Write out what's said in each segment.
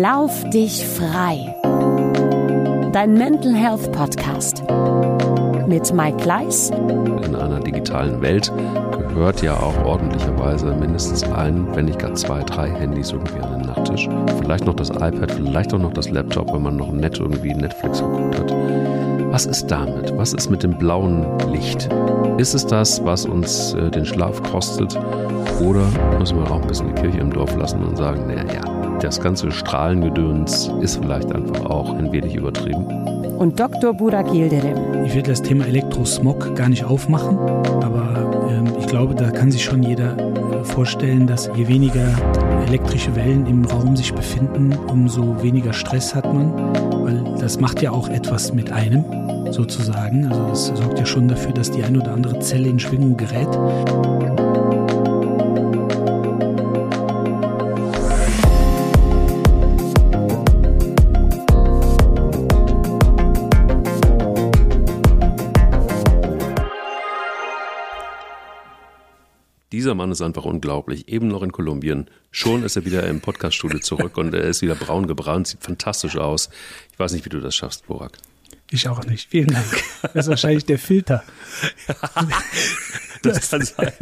Lauf dich frei. Dein Mental Health Podcast mit Mike Gleis. In einer digitalen Welt gehört ja auch ordentlicherweise mindestens ein, wenn nicht gar zwei, drei Handys irgendwie an den Nachttisch. Vielleicht noch das iPad, vielleicht auch noch das Laptop, wenn man noch nett irgendwie Netflix geguckt hat. Was ist damit? Was ist mit dem blauen Licht? Ist es das, was uns äh, den Schlaf kostet? Oder müssen wir auch ein bisschen die Kirche im Dorf lassen und sagen, naja, das ganze Strahlengedöns ist vielleicht einfach auch ein wenig übertrieben? Und Dr. Burak Yildirim. Ich will das Thema Elektrosmog gar nicht aufmachen, aber ähm, ich glaube, da kann sich schon jeder äh, vorstellen, dass je weniger elektrische Wellen im Raum sich befinden, umso weniger Stress hat man, weil das macht ja auch etwas mit einem sozusagen. Also das sorgt ja schon dafür, dass die ein oder andere Zelle in Schwingung gerät. Dieser Mann ist einfach unglaublich. Eben noch in Kolumbien. Schon ist er wieder im Podcaststudio zurück und er ist wieder braun gebrannt, sieht fantastisch aus. Ich weiß nicht, wie du das schaffst, Borak. Ich auch nicht. Vielen Dank. Das ist wahrscheinlich der Filter. das kann sein.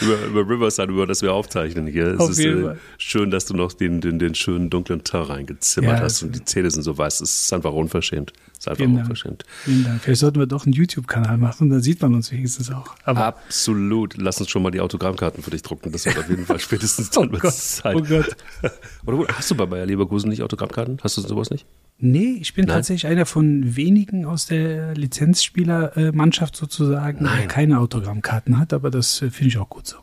Über, über Riverside, über das wir aufzeichnen hier. Es Auf ist jeden äh, schön, dass du noch den, den, den schönen dunklen Teint reingezimmert Ja, hast und die Zähne sind so weiß. Es ist einfach unverschämt. Ist einfach Vielen Dank. unverschämt. Vielen Dank. Vielleicht sollten wir doch einen YouTube-Kanal machen, dann sieht man uns wenigstens auch. Aber Absolut. Lass uns schon mal die Autogrammkarten für dich drucken. Das wird auf jeden Fall spätestens Oh dann wird's Gott, Zeit. oh Gott. Oder hast du bei Bayer Leverkusen nicht Autogrammkarten? Hast du sowas nicht? nee, ich bin Nein? tatsächlich einer von wenigen aus der Lizenzspielermannschaft sozusagen, der Nein. keine Autogrammkarten hat, aber das äh, finde ich auch gut so.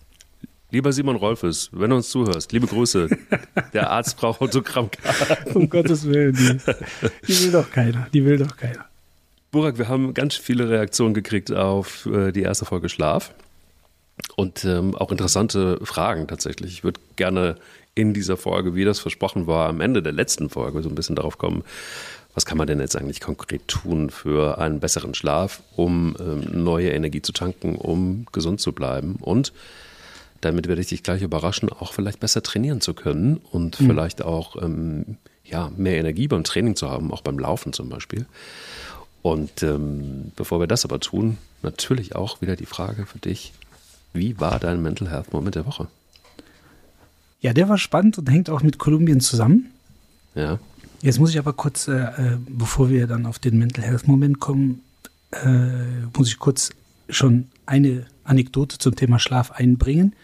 Lieber Simon Rolfes, wenn du uns zuhörst, liebe Grüße. Der Arzt braucht Autogrammkarten. Um Gottes Willen, die, die will doch keiner, die will doch keiner. Burak, wir haben ganz viele Reaktionen gekriegt auf äh, die erste Folge Schlaf und ähm, auch interessante Fragen tatsächlich. Ich würde gerne in dieser Folge, wie das versprochen war, am Ende der letzten Folge so ein bisschen darauf kommen, was kann man denn jetzt eigentlich konkret tun für einen besseren Schlaf, um ähm, neue Energie zu tanken, um gesund zu bleiben und damit werde ich dich gleich überraschen, auch vielleicht besser trainieren zu können und vielleicht auch ähm, ja, mehr Energie beim Training zu haben, auch beim Laufen zum Beispiel. Und ähm, bevor wir das aber tun, natürlich auch wieder die Frage für dich, wie war dein Mental Health Moment der Woche? Ja, der war spannend und hängt auch mit Kolumbien zusammen. Ja, Jetzt muss ich aber kurz, äh, äh, bevor wir dann auf den Mental Health Moment kommen, äh, muss ich kurz schon eine Anekdote zum Thema Schlaf einbringen.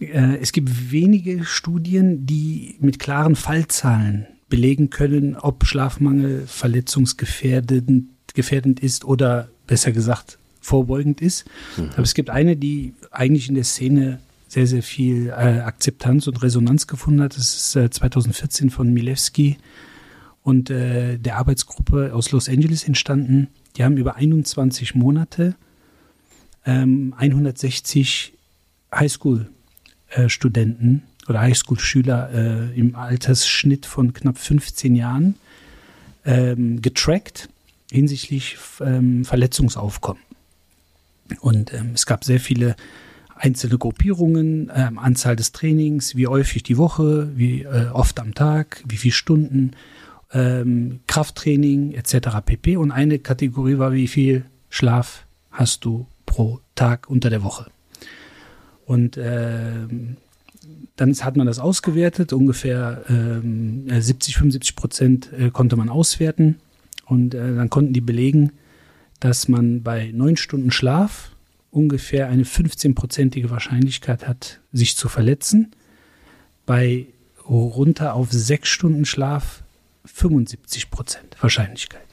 Äh, es gibt wenige Studien, die mit klaren Fallzahlen belegen können, ob Schlafmangel verletzungsgefährdend gefährdend ist oder besser gesagt vorbeugend ist. Aber es gibt eine, die eigentlich in der Szene sehr, sehr viel äh, Akzeptanz und Resonanz gefunden hat. Das ist äh, 2014 von Milewski und äh, der Arbeitsgruppe aus Los Angeles entstanden. Die haben über 21 Monate ähm, 160 Highschool-Studenten oder Highschool-Schüler äh, im Altersschnitt von knapp 15 Jahren ähm, getrackt hinsichtlich ähm, Verletzungsaufkommen. Und ähm, es gab sehr viele einzelne Gruppierungen, ähm, Anzahl des Trainings, wie häufig die Woche, wie äh, oft am Tag, wie viele Stunden, ähm, Krafttraining etc. pp. Und eine Kategorie war, wie viel Schlaf hast du pro Tag unter der Woche. Und ähm, dann hat man das ausgewertet, ungefähr ähm, 70, 75 Prozent äh, konnte man auswerten. Und äh, dann konnten die belegen, dass man bei neun Stunden Schlaf ungefähr eine 15-prozentige Wahrscheinlichkeit hat, sich zu verletzen. Bei runter auf sechs Stunden Schlaf 75 Prozent Wahrscheinlichkeit.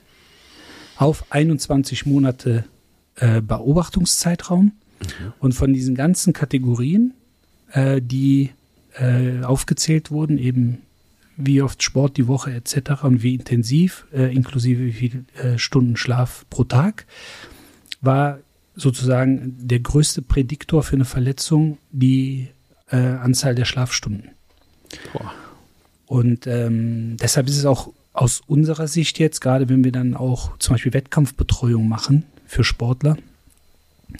Auf 21 Monate äh, Beobachtungszeitraum. Und von diesen ganzen Kategorien, äh, die äh, aufgezählt wurden, eben wie oft Sport die Woche etc. und wie intensiv, äh, inklusive wie viele äh, Stunden Schlaf pro Tag, war sozusagen der größte Prädiktor für eine Verletzung die Anzahl der Schlafstunden. Boah. Und ähm, deshalb ist es auch aus unserer Sicht jetzt, gerade wenn wir dann auch zum Beispiel Wettkampfbetreuung machen für Sportler,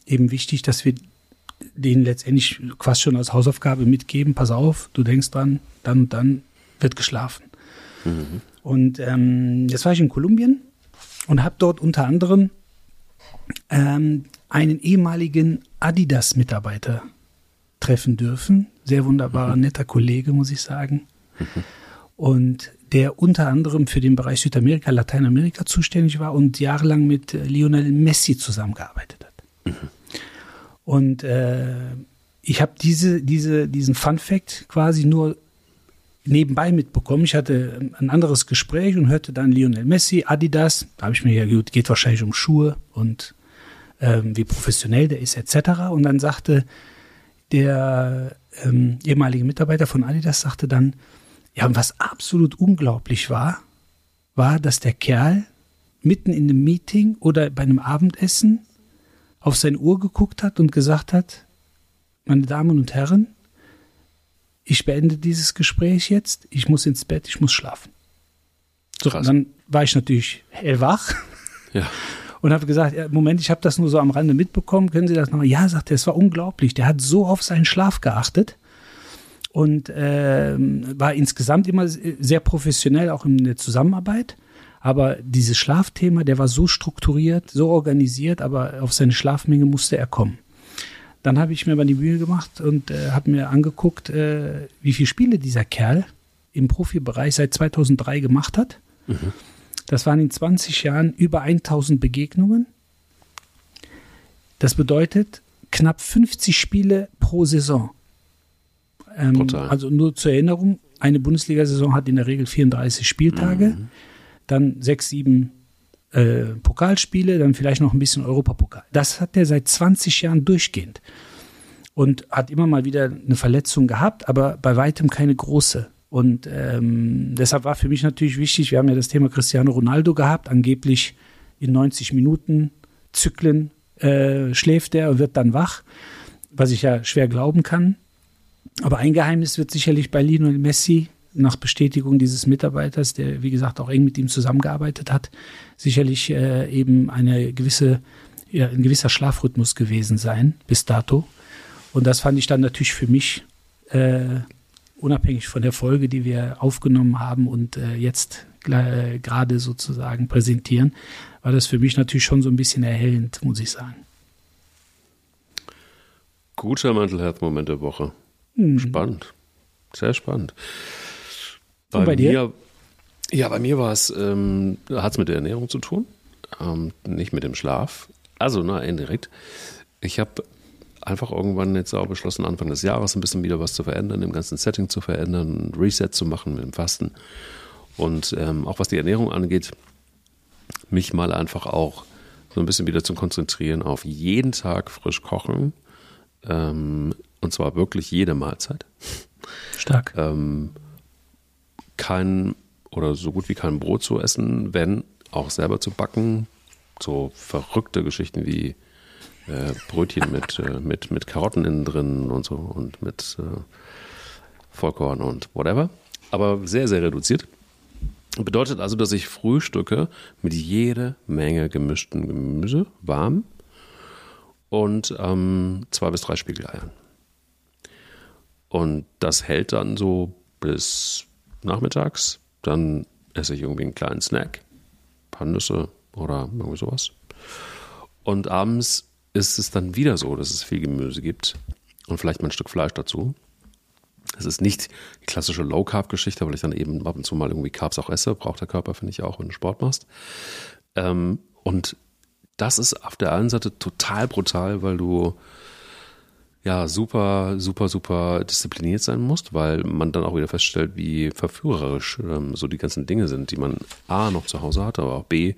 eben wichtig, dass wir denen letztendlich quasi schon als Hausaufgabe mitgeben, pass auf, du denkst dran, dann und dann wird geschlafen. Mhm. Und ähm, jetzt war ich in Kolumbien und habe dort unter anderem ähm, einen ehemaligen Adidas-Mitarbeiter treffen dürfen. Sehr wunderbarer, mhm. netter Kollege, muss ich sagen. Mhm. Und der unter anderem für den Bereich Südamerika, Lateinamerika zuständig war und jahrelang mit äh, Lionel Messi zusammengearbeitet hat. Mhm. Und äh, ich habe diese, diese, diesen Fun Fact quasi nur nebenbei mitbekommen. Ich hatte ein anderes Gespräch und hörte dann Lionel Messi, Adidas. Da habe ich mir ja gut, geht wahrscheinlich um Schuhe und ähm, wie professionell der ist etc. Und dann sagte der ähm, ehemalige Mitarbeiter von Adidas sagte dann, ja, und was absolut unglaublich war, war, dass der Kerl mitten in einem Meeting oder bei einem Abendessen auf seine Uhr geguckt hat und gesagt hat, meine Damen und Herren, ich beende dieses Gespräch jetzt, ich muss ins Bett, ich muss schlafen. So, dann war ich natürlich hellwach ja. und habe gesagt, ja, Moment, ich habe das nur so am Rande mitbekommen, können Sie das nochmal? Ja, sagt er, es war unglaublich, der hat so auf seinen Schlaf geachtet und äh, war insgesamt immer sehr professionell, auch in der Zusammenarbeit. Aber dieses Schlafthema, der war so strukturiert, so organisiert, aber auf seine Schlafmenge musste er kommen. Dann habe ich mir mal die Mühe gemacht und äh, habe mir angeguckt, äh, wie viele Spiele dieser Kerl im Profibereich seit 2003 gemacht hat. Mhm. Das waren in 20 Jahren über 1000 Begegnungen. Das bedeutet knapp 50 Spiele pro Saison. Ähm, also nur zur Erinnerung, eine Bundesliga-Saison hat in der Regel 34 Spieltage, mhm. dann sechs, sieben äh, Pokalspiele, dann vielleicht noch ein bisschen Europapokal. Das hat er seit 20 Jahren durchgehend und hat immer mal wieder eine Verletzung gehabt, aber bei weitem keine große. Und ähm, deshalb war für mich natürlich wichtig, wir haben ja das Thema Cristiano Ronaldo gehabt, angeblich in 90 Minuten Zyklen äh, schläft er und wird dann wach, was ich ja schwer glauben kann. Aber ein Geheimnis wird sicherlich bei Lionel Messi nach Bestätigung dieses Mitarbeiters, der wie gesagt auch eng mit ihm zusammengearbeitet hat, sicherlich äh, eben eine gewisse, ja, ein gewisser Schlafrhythmus gewesen sein bis dato. Und das fand ich dann natürlich für mich äh, unabhängig von der Folge, die wir aufgenommen haben und äh, jetzt äh, gerade sozusagen präsentieren, war das für mich natürlich schon so ein bisschen erhellend, muss ich sagen. Guter Mental der Woche. Mhm. Spannend. Sehr spannend. Bei, bei? Mir, ja, bei mir war es, ähm, hat es mit der Ernährung zu tun, ähm, nicht mit dem Schlaf. Also, na, indirekt. Ich habe einfach irgendwann jetzt auch beschlossen, Anfang des Jahres ein bisschen wieder was zu verändern, im ganzen Setting zu verändern, ein Reset zu machen mit dem Fasten. Und ähm, auch was die Ernährung angeht, mich mal einfach auch so ein bisschen wieder zu konzentrieren auf jeden Tag frisch kochen. Ähm, und zwar wirklich jede Mahlzeit. Stark. Ähm, kein oder so gut wie kein Brot zu essen, wenn auch selber zu backen. So verrückte Geschichten wie äh, Brötchen mit, äh, mit, mit Karotten innen drin und so und mit äh, Vollkorn und whatever. Aber sehr, sehr reduziert. Bedeutet also, dass ich frühstücke mit jede Menge gemischten Gemüse, warm und ähm, zwei bis drei Spiegeleiern. Und das hält dann so bis nachmittags. Dann esse ich irgendwie einen kleinen Snack, ein paar Nüsse oder irgendwie sowas. Und abends ist es dann wieder so, dass es viel Gemüse gibt und vielleicht mal ein Stück Fleisch dazu. Es ist nicht die klassische Low-Carb-Geschichte, weil ich dann eben ab und zu mal irgendwie Carbs auch esse. Braucht der Körper, finde ich auch, wenn du Sport machst. Ähm, und das ist auf der einen Seite total brutal, weil du ja super, super, super diszipliniert sein musst, weil man dann auch wieder feststellt, wie verführerisch ähm, so die ganzen Dinge sind, die man A noch zu Hause hat, aber auch B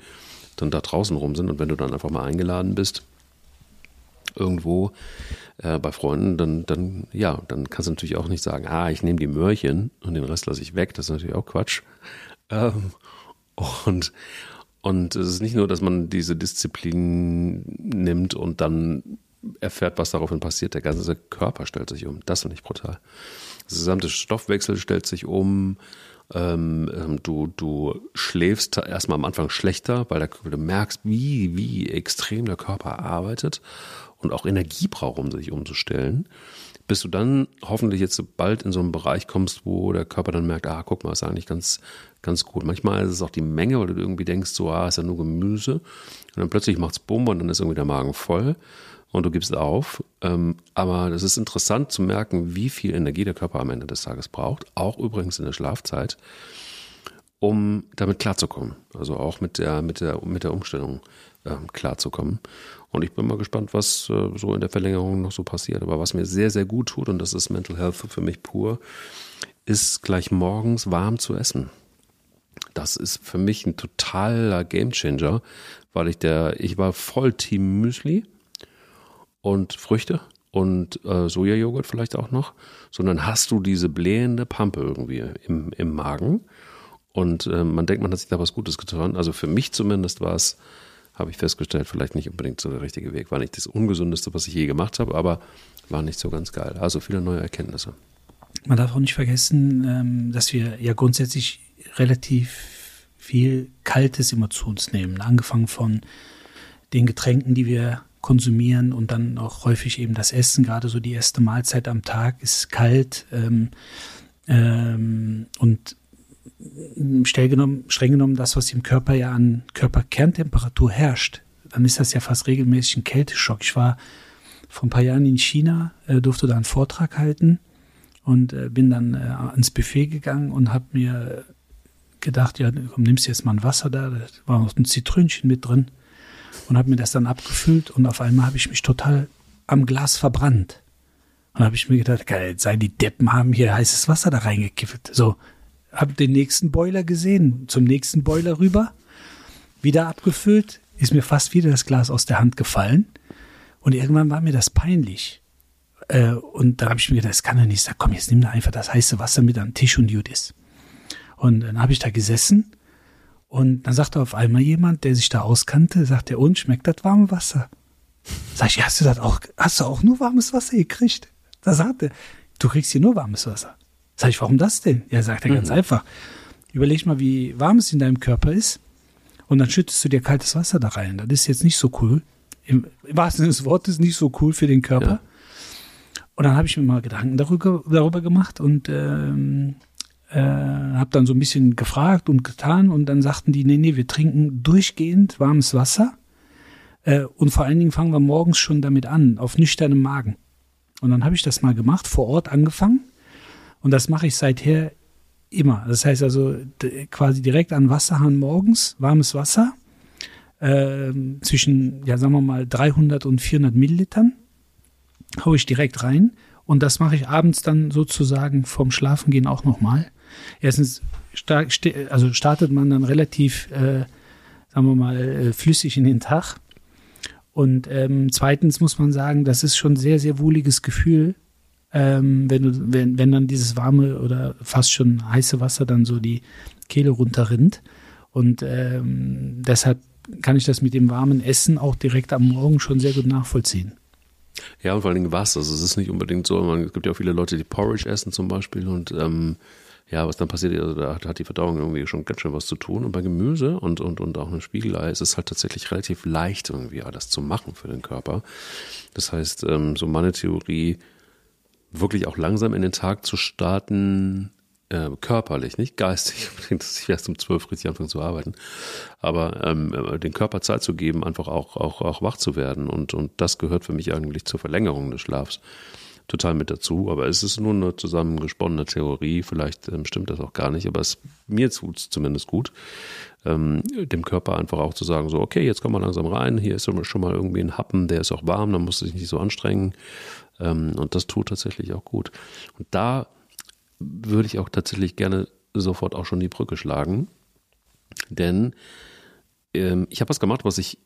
dann da draußen rum sind. Und wenn du dann einfach mal eingeladen bist, irgendwo äh, bei Freunden, dann, dann, ja, dann kannst du natürlich auch nicht sagen, ah, ich nehme die Möhrchen und den Rest lasse ich weg. Das ist natürlich auch Quatsch. Ähm, und, und es ist nicht nur, dass man diese Disziplin nimmt und dann erfährt, was daraufhin passiert. Der ganze Körper stellt sich um. Das finde ich brutal. Das gesamte Stoffwechsel stellt sich um. Ähm, ähm, du, du schläfst erstmal am Anfang schlechter, weil, du merkst, wie, wie extrem der Körper arbeitet und auch Energie braucht, um sich umzustellen. bis du dann hoffentlich jetzt bald in so einen Bereich kommst, wo der Körper dann merkt, ah, guck mal, ist eigentlich ganz, ganz gut. Manchmal ist es auch die Menge, weil du irgendwie denkst, so, ah, ist ja nur Gemüse. Und dann plötzlich macht es Bumm und dann ist irgendwie der Magen voll und du gibst auf. Ähm, aber das ist interessant zu merken, wie viel Energie der Körper am Ende des Tages braucht, auch übrigens in der Schlafzeit, um damit klarzukommen. Also auch mit der, mit der, mit der Umstellung ähm, klarzukommen. Und ich bin mal gespannt, was äh, so in der Verlängerung noch so passiert. Aber was mir sehr, sehr gut tut, und das ist Mental Health für mich pur, ist gleich morgens warm zu essen. Das ist für mich ein totaler Gamechanger, weil ich der, ich war voll Team Müsli und Früchte und äh, Sojajoghurt vielleicht auch noch, sondern hast du diese blähende Pampe irgendwie im, im Magen und äh, man denkt, man hat sich da was Gutes getan. Also für mich zumindest war es habe ich festgestellt, vielleicht nicht unbedingt so der richtige Weg. War nicht das Ungesündeste, was ich je gemacht habe, aber war nicht so ganz geil. Also viele neue Erkenntnisse. Man darf auch nicht vergessen, ähm, dass wir ja grundsätzlich relativ viel Kaltes immer zu uns nehmen. Angefangen von den Getränken, die wir konsumieren und dann auch häufig eben das Essen. Gerade so die erste Mahlzeit am Tag ist kalt. Ähm, ähm, und streng genommen, genommen das, was im Körper ja an Körperkerntemperatur herrscht, dann ist das ja fast regelmäßig ein Kälteschock. Ich war vor ein paar Jahren in China, äh, durfte da einen Vortrag halten und äh, bin dann äh, ans Buffet gegangen und habe mir gedacht, ja, komm, nimmst jetzt mal ein Wasser da, da war noch ein Zitrönchen mit drin und habe mir das dann abgefüllt und auf einmal habe ich mich total am Glas verbrannt. Und habe ich mir gedacht, geil, sei die Deppen haben hier heißes Wasser da reingekifft. So, habe den nächsten Boiler gesehen, zum nächsten Boiler rüber, wieder abgefüllt, ist mir fast wieder das Glas aus der Hand gefallen und irgendwann war mir das peinlich. Äh, und dann habe ich mir gedacht, das kann doch nicht sein, komm, jetzt nimm da einfach das heiße Wasser mit an den Tisch und Judis. Und dann habe ich da gesessen und dann sagte auf einmal jemand, der sich da auskannte, sagt er, und schmeckt das warme Wasser? Sag ich, hast du das auch, hast du auch nur warmes Wasser gekriegt? Da sagte er, du kriegst hier nur warmes Wasser. Sag ich, warum das denn? Ja, sagt er mhm. ganz einfach. Überleg mal, wie warm es in deinem Körper ist und dann schüttest du dir kaltes Wasser da rein. Das ist jetzt nicht so cool. Im, im wahrsten Sinne des Wortes nicht so cool für den Körper. Ja. Und dann habe ich mir mal Gedanken darüber, darüber gemacht und ähm, äh, habe dann so ein bisschen gefragt und getan und dann sagten die, nee, nee, wir trinken durchgehend warmes Wasser äh, und vor allen Dingen fangen wir morgens schon damit an, auf nüchternem Magen. Und dann habe ich das mal gemacht, vor Ort angefangen und das mache ich seither immer. Das heißt also quasi direkt an Wasserhahn morgens, warmes Wasser, äh, zwischen, ja, sagen wir mal, 300 und 400 Millilitern, haue ich direkt rein. Und das mache ich abends dann sozusagen vorm Schlafengehen auch nochmal. Erstens, also startet man dann relativ, äh, sagen wir mal, äh, flüssig in den Tag. Und ähm, zweitens muss man sagen, das ist schon ein sehr, sehr wohliges Gefühl, ähm, wenn, du, wenn, wenn dann dieses warme oder fast schon heiße Wasser dann so die Kehle runterrinnt. Und ähm, deshalb kann ich das mit dem warmen Essen auch direkt am Morgen schon sehr gut nachvollziehen. Ja, und vor allen Dingen was. Also es ist nicht unbedingt so, man, es gibt ja auch viele Leute, die Porridge essen zum Beispiel und ähm, ja, was dann passiert, also da hat die Verdauung irgendwie schon ganz schön was zu tun. Und bei Gemüse und, und, und auch einem Spiegelei ist es halt tatsächlich relativ leicht, irgendwie alles zu machen für den Körper. Das heißt, ähm, so meine Theorie, wirklich auch langsam in den Tag zu starten, äh, körperlich, nicht geistig, dass ich erst um zwölf richtig anfange zu arbeiten, aber ähm, äh, den Körper Zeit zu geben, einfach auch, auch, auch wach zu werden und, und das gehört für mich eigentlich zur Verlängerung des Schlafs total mit dazu, aber es ist nur eine zusammengesponnene Theorie, vielleicht ähm, stimmt das auch gar nicht, aber es, mir tut es zumindest gut, ähm, dem Körper einfach auch zu sagen, so, okay, jetzt komm mal langsam rein, hier ist schon mal irgendwie ein Happen, der ist auch warm, dann musst du dich nicht so anstrengen ähm, und das tut tatsächlich auch gut. Und da würde ich auch tatsächlich gerne sofort auch schon die Brücke schlagen. Denn ähm, ich habe was gemacht, was ich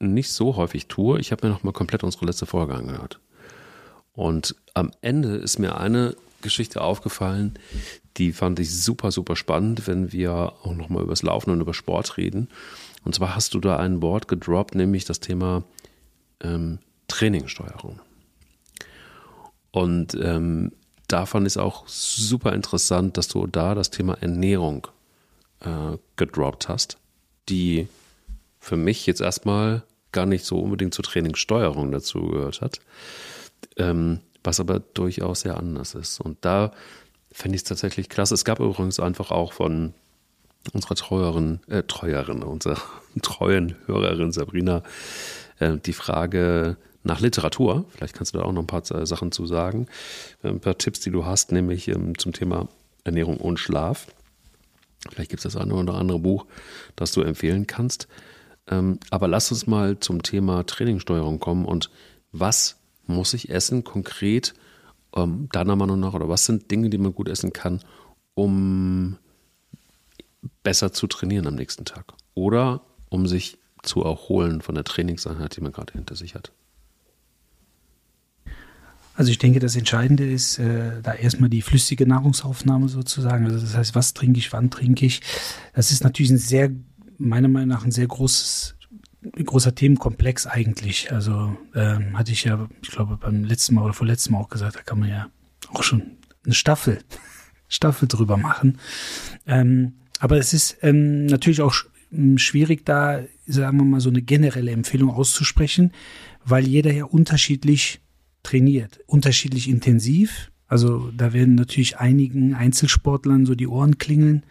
nicht so häufig tue. Ich habe mir nochmal komplett unsere letzte Folge angehört. Und am Ende ist mir eine Geschichte aufgefallen, die fand ich super, super spannend, wenn wir auch nochmal über das Laufen und über Sport reden. Und zwar hast du da ein Wort gedroppt, nämlich das Thema ähm, Trainingssteuerung. Und ähm, davon ist auch super interessant, dass du da das Thema Ernährung äh, gedroppt hast, die für mich jetzt erstmal gar nicht so unbedingt zur Trainingssteuerung dazu gehört hat. Ähm, was aber durchaus sehr anders ist. Und da fände ich es tatsächlich klasse. Es gab übrigens einfach auch von unserer treueren, äh, treuerin, unserer treuen Hörerin Sabrina äh, die Frage nach Literatur. Vielleicht kannst du da auch noch ein paar äh, Sachen zu sagen. Äh, ein paar Tipps, die du hast, nämlich ähm, zum Thema Ernährung und Schlaf. Vielleicht gibt es das eine oder andere Buch, das du empfehlen kannst. Ähm, aber lass uns mal zum Thema Trainingssteuerung kommen und was muss ich essen konkret, ähm, deiner Meinung nach, oder was sind Dinge, die man gut essen kann, um besser zu trainieren am nächsten Tag oder um sich zu erholen von der Trainingseinheit, die man gerade hinter sich hat? Also ich denke, das Entscheidende ist äh, da erstmal die flüssige Nahrungsaufnahme sozusagen. Also das heißt, was trinke ich, wann trinke ich. Das ist natürlich ein sehr, meiner Meinung nach, ein sehr großes, großer Themenkomplex eigentlich. Also ähm, hatte ich ja, ich glaube, beim letzten Mal oder vorletzten Mal auch gesagt, da kann man ja auch schon eine Staffel, Staffel drüber machen. Ähm, aber es ist ähm, natürlich auch schwierig, da, sagen wir mal, so eine generelle Empfehlung auszusprechen, weil jeder ja unterschiedlich trainiert, unterschiedlich intensiv. Also da werden natürlich einigen Einzelsportlern so die Ohren klingeln,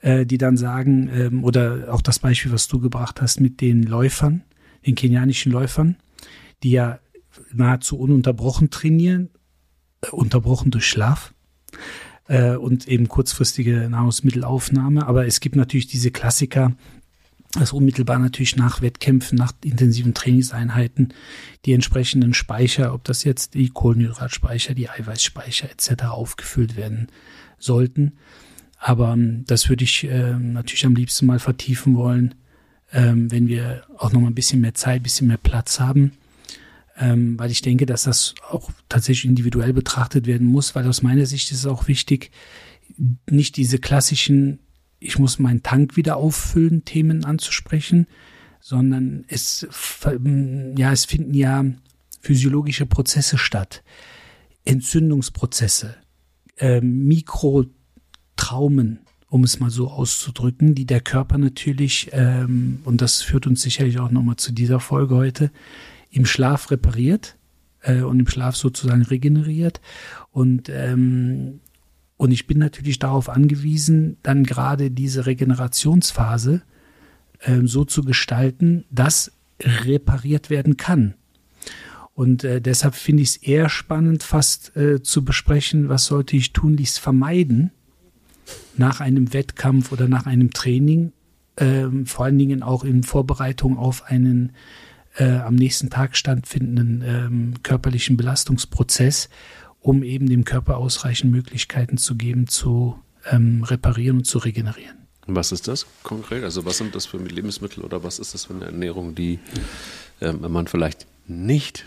äh, die dann sagen, ähm, oder auch das Beispiel, was du gebracht hast mit den Läufern, den kenianischen Läufern, die ja nahezu ununterbrochen trainieren, äh, unterbrochen durch Schlaf äh, und eben kurzfristige Nahrungsmittelaufnahme. Aber es gibt natürlich diese Klassiker, dass unmittelbar natürlich nach Wettkämpfen, nach intensiven Trainingseinheiten die entsprechenden Speicher, ob das jetzt die Kohlenhydratspeicher, die Eiweißspeicher etc. aufgefüllt werden sollten. Aber ähm, das würde ich äh, natürlich am liebsten mal vertiefen wollen, ähm, wenn wir auch noch mal ein bisschen mehr Zeit, ein bisschen mehr Platz haben. Ähm, weil ich denke, dass das auch tatsächlich individuell betrachtet werden muss, weil aus meiner Sicht ist es auch wichtig, nicht diese klassischen ich muss meinen Tank wieder auffüllen, Themen anzusprechen, sondern es, ja, es finden ja physiologische Prozesse statt, Entzündungsprozesse, äh, Mikrotraumen, um es mal so auszudrücken, die der Körper natürlich, ähm, und das führt uns sicherlich auch nochmal zu dieser Folge heute, im Schlaf repariert äh, und im Schlaf sozusagen regeneriert. Und ähm, und ich bin natürlich darauf angewiesen, dann gerade diese Regenerationsphase äh, so zu gestalten, dass repariert werden kann. Und äh, deshalb finde ich es eher spannend, fast äh, zu besprechen, was sollte ich tunlichst vermeiden nach einem Wettkampf oder nach einem Training, äh, vor allen Dingen auch in Vorbereitung auf einen äh, am nächsten Tag stattfindenden ähm, körperlichen Belastungsprozess um eben dem Körper ausreichend Möglichkeiten zu geben, zu ähm, reparieren und zu regenerieren. Was ist das konkret? Also was sind das für Lebensmittel oder was ist das für eine Ernährung, die ähm, man vielleicht nicht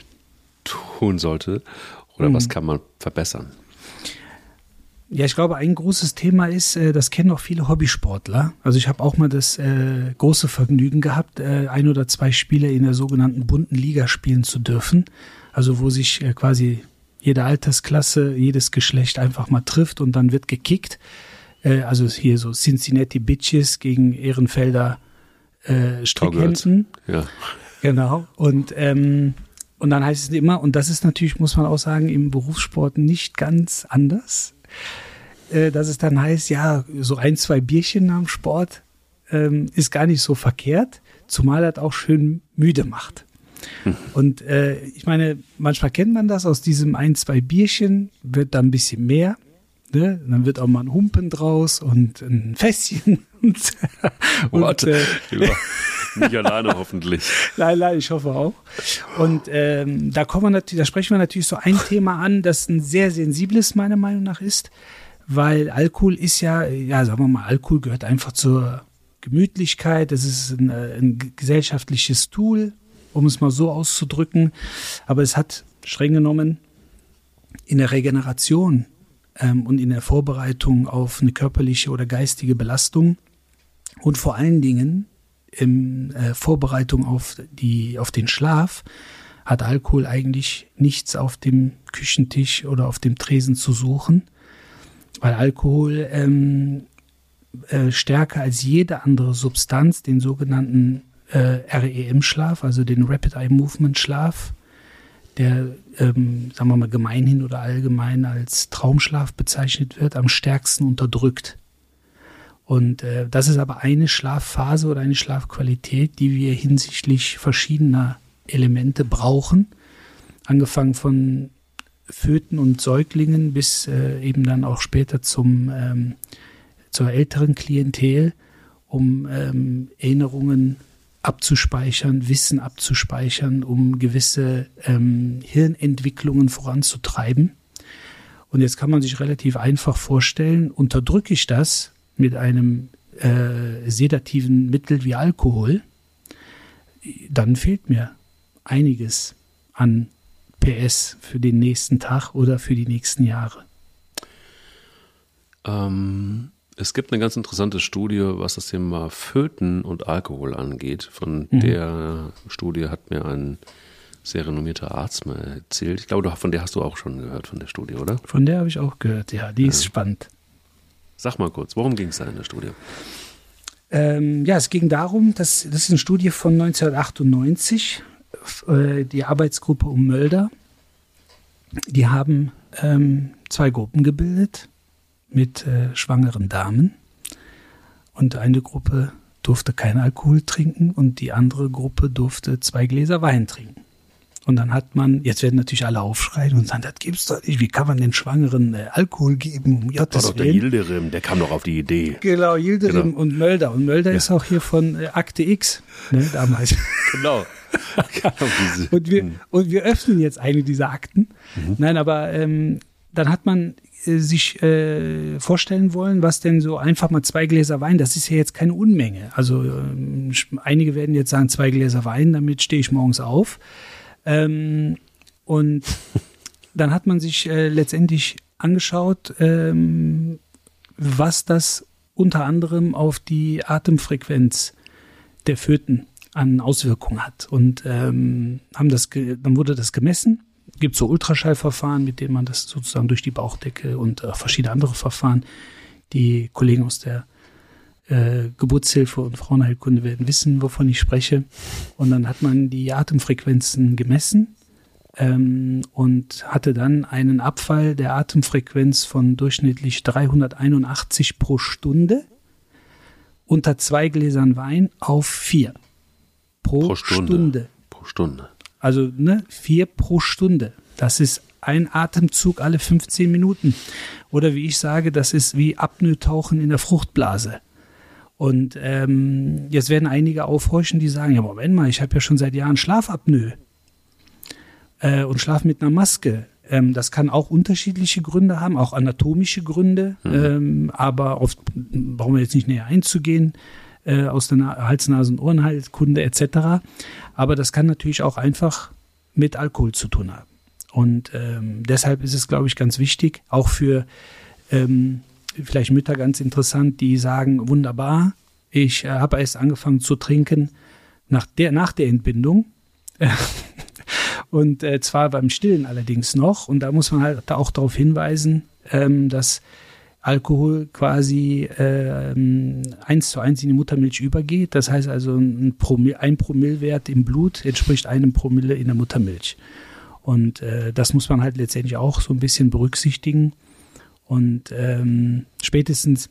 tun sollte? Oder mhm. was kann man verbessern? Ja, ich glaube, ein großes Thema ist, äh, das kennen auch viele Hobbysportler. Also ich habe auch mal das äh, große Vergnügen gehabt, äh, ein oder zwei Spiele in der sogenannten bunten Liga spielen zu dürfen. Also wo sich äh, quasi jede Altersklasse, jedes Geschlecht einfach mal trifft und dann wird gekickt. Äh, also hier so Cincinnati Bitches gegen Ehrenfelder äh, Strickhemden. Ja. Genau. Und ähm, und dann heißt es immer, und das ist natürlich, muss man auch sagen, im Berufssport nicht ganz anders, dass es dann heißt, ja, so ein, zwei Bierchen nach dem Sport ähm, ist gar nicht so verkehrt, zumal das auch schön müde macht. Und äh, ich meine, manchmal kennt man das aus diesem ein, zwei Bierchen, wird da ein bisschen mehr. Ne? Dann wird auch mal ein Humpen draus und ein Fässchen. und, und äh, nicht alleine hoffentlich. Nein, nein, ich hoffe auch. Und ähm, da kommen wir natürlich, da sprechen wir natürlich so ein Thema an, das ein sehr sensibles meiner Meinung nach ist, weil Alkohol ist ja, ja, sagen wir mal, Alkohol gehört einfach zur Gemütlichkeit. Es ist ein, ein gesellschaftliches Tool, um es mal so auszudrücken. Aber es hat streng genommen in der Regeneration ähm, und in der Vorbereitung auf eine körperliche oder geistige Belastung und vor allen Dingen in äh, Vorbereitung auf, die, auf den Schlaf hat Alkohol eigentlich nichts auf dem Küchentisch oder auf dem Tresen zu suchen, weil Alkohol ähm, äh, stärker als jede andere Substanz den sogenannten äh, REM-Schlaf, also den Rapid Eye Movement Schlaf, der, ähm, sagen wir mal, gemeinhin oder allgemein als Traumschlaf bezeichnet wird, am stärksten unterdrückt. Und äh, das ist aber eine Schlafphase oder eine Schlafqualität, die wir hinsichtlich verschiedener Elemente brauchen. Angefangen von Föten und Säuglingen bis äh, eben dann auch später zum, ähm, zur älteren Klientel, um ähm, Erinnerungen abzuspeichern, Wissen abzuspeichern, um gewisse ähm, Hirnentwicklungen voranzutreiben. Und jetzt kann man sich relativ einfach vorstellen, unterdrücke ich das mit einem äh, sedativen Mittel wie Alkohol, dann fehlt mir einiges an PS für den nächsten Tag oder für die nächsten Jahre. Ähm, es gibt eine ganz interessante Studie, was das Thema Föten und Alkohol angeht. Von mhm. der Studie hat mir ein sehr renommierter Arzt mal erzählt. Ich glaube, von der hast du auch schon gehört, von der Studie, oder? Von der habe ich auch gehört, ja. Die ist spannend. Sag mal kurz, worum ging es da in der Studie? Ähm, ja, es ging darum, dass das ist eine Studie von 1998, äh, die Arbeitsgruppe um Mölder. Die haben ähm, zwei Gruppen gebildet mit äh, schwangeren Damen. Und eine Gruppe durfte kein Alkohol trinken und die andere Gruppe durfte zwei Gläser Wein trinken. Und dann hat man, jetzt werden natürlich alle aufschreien und sagen, das gibt's doch nicht. Wie kann man den Schwangeren äh, Alkohol geben? Um das war doch der Yildirim, der kam doch auf die Idee. Genau, Yildirim genau. und Mölder. Und Mölder ja. ist auch hier von äh, Akte X, ne, damals. Genau. und, wir, und wir öffnen jetzt eine dieser Akten. Mhm. Nein, aber ähm, dann hat man sich äh, vorstellen wollen, was denn so einfach mal zwei Gläser Wein, das ist ja jetzt keine Unmenge. Also ähm, einige werden jetzt sagen, zwei Gläser Wein, damit stehe ich morgens auf. Ähm, und dann hat man sich äh, letztendlich angeschaut, ähm, was das unter anderem auf die Atemfrequenz der Föten an Auswirkungen hat. Und ähm, haben das, dann wurde das gemessen. Gibt so Ultraschallverfahren, mit denen man das sozusagen durch die Bauchdecke und äh, verschiedene andere Verfahren. Die Kollegen aus der äh, Geburtshilfe und Frauenheilkunde werden wissen, wovon ich spreche. Und dann hat man die Atemfrequenzen gemessen ähm, und hatte dann einen Abfall der Atemfrequenz von durchschnittlich 381 pro Stunde unter zwei Gläsern Wein auf vier pro, pro Stunde. Stunde. Pro Stunde. Also ne, vier pro Stunde. Das ist ein Atemzug alle 15 Minuten. Oder wie ich sage, das ist wie Apnoe-Tauchen in der Fruchtblase. Und ähm, jetzt werden einige aufhorchen, die sagen, ja Moment mal, ich habe ja schon seit Jahren Schlafapnoe äh, und Schlaf mit einer Maske. Ähm, das kann auch unterschiedliche Gründe haben, auch anatomische Gründe, mhm. ähm, aber oft brauchen wir jetzt nicht näher einzugehen äh, aus der Na Hals-, Nasen-, Ohrenheilkunde etc. Aber das kann natürlich auch einfach mit Alkohol zu tun haben. Und ähm, deshalb ist es, glaube ich, ganz wichtig, auch für ähm, vielleicht Mütter ganz interessant, die sagen, wunderbar, ich äh, habe erst angefangen zu trinken nach der, nach der Entbindung. und äh, zwar beim Stillen allerdings noch. Und da muss man halt auch darauf hinweisen, ähm, dass Alkohol quasi ähm, eins zu eins in die Muttermilch übergeht. Das heißt also, ein, Promille, ein Promillewert im Blut entspricht einem Promille in der Muttermilch. Und äh, das muss man halt letztendlich auch so ein bisschen berücksichtigen. Und ähm, spätestens,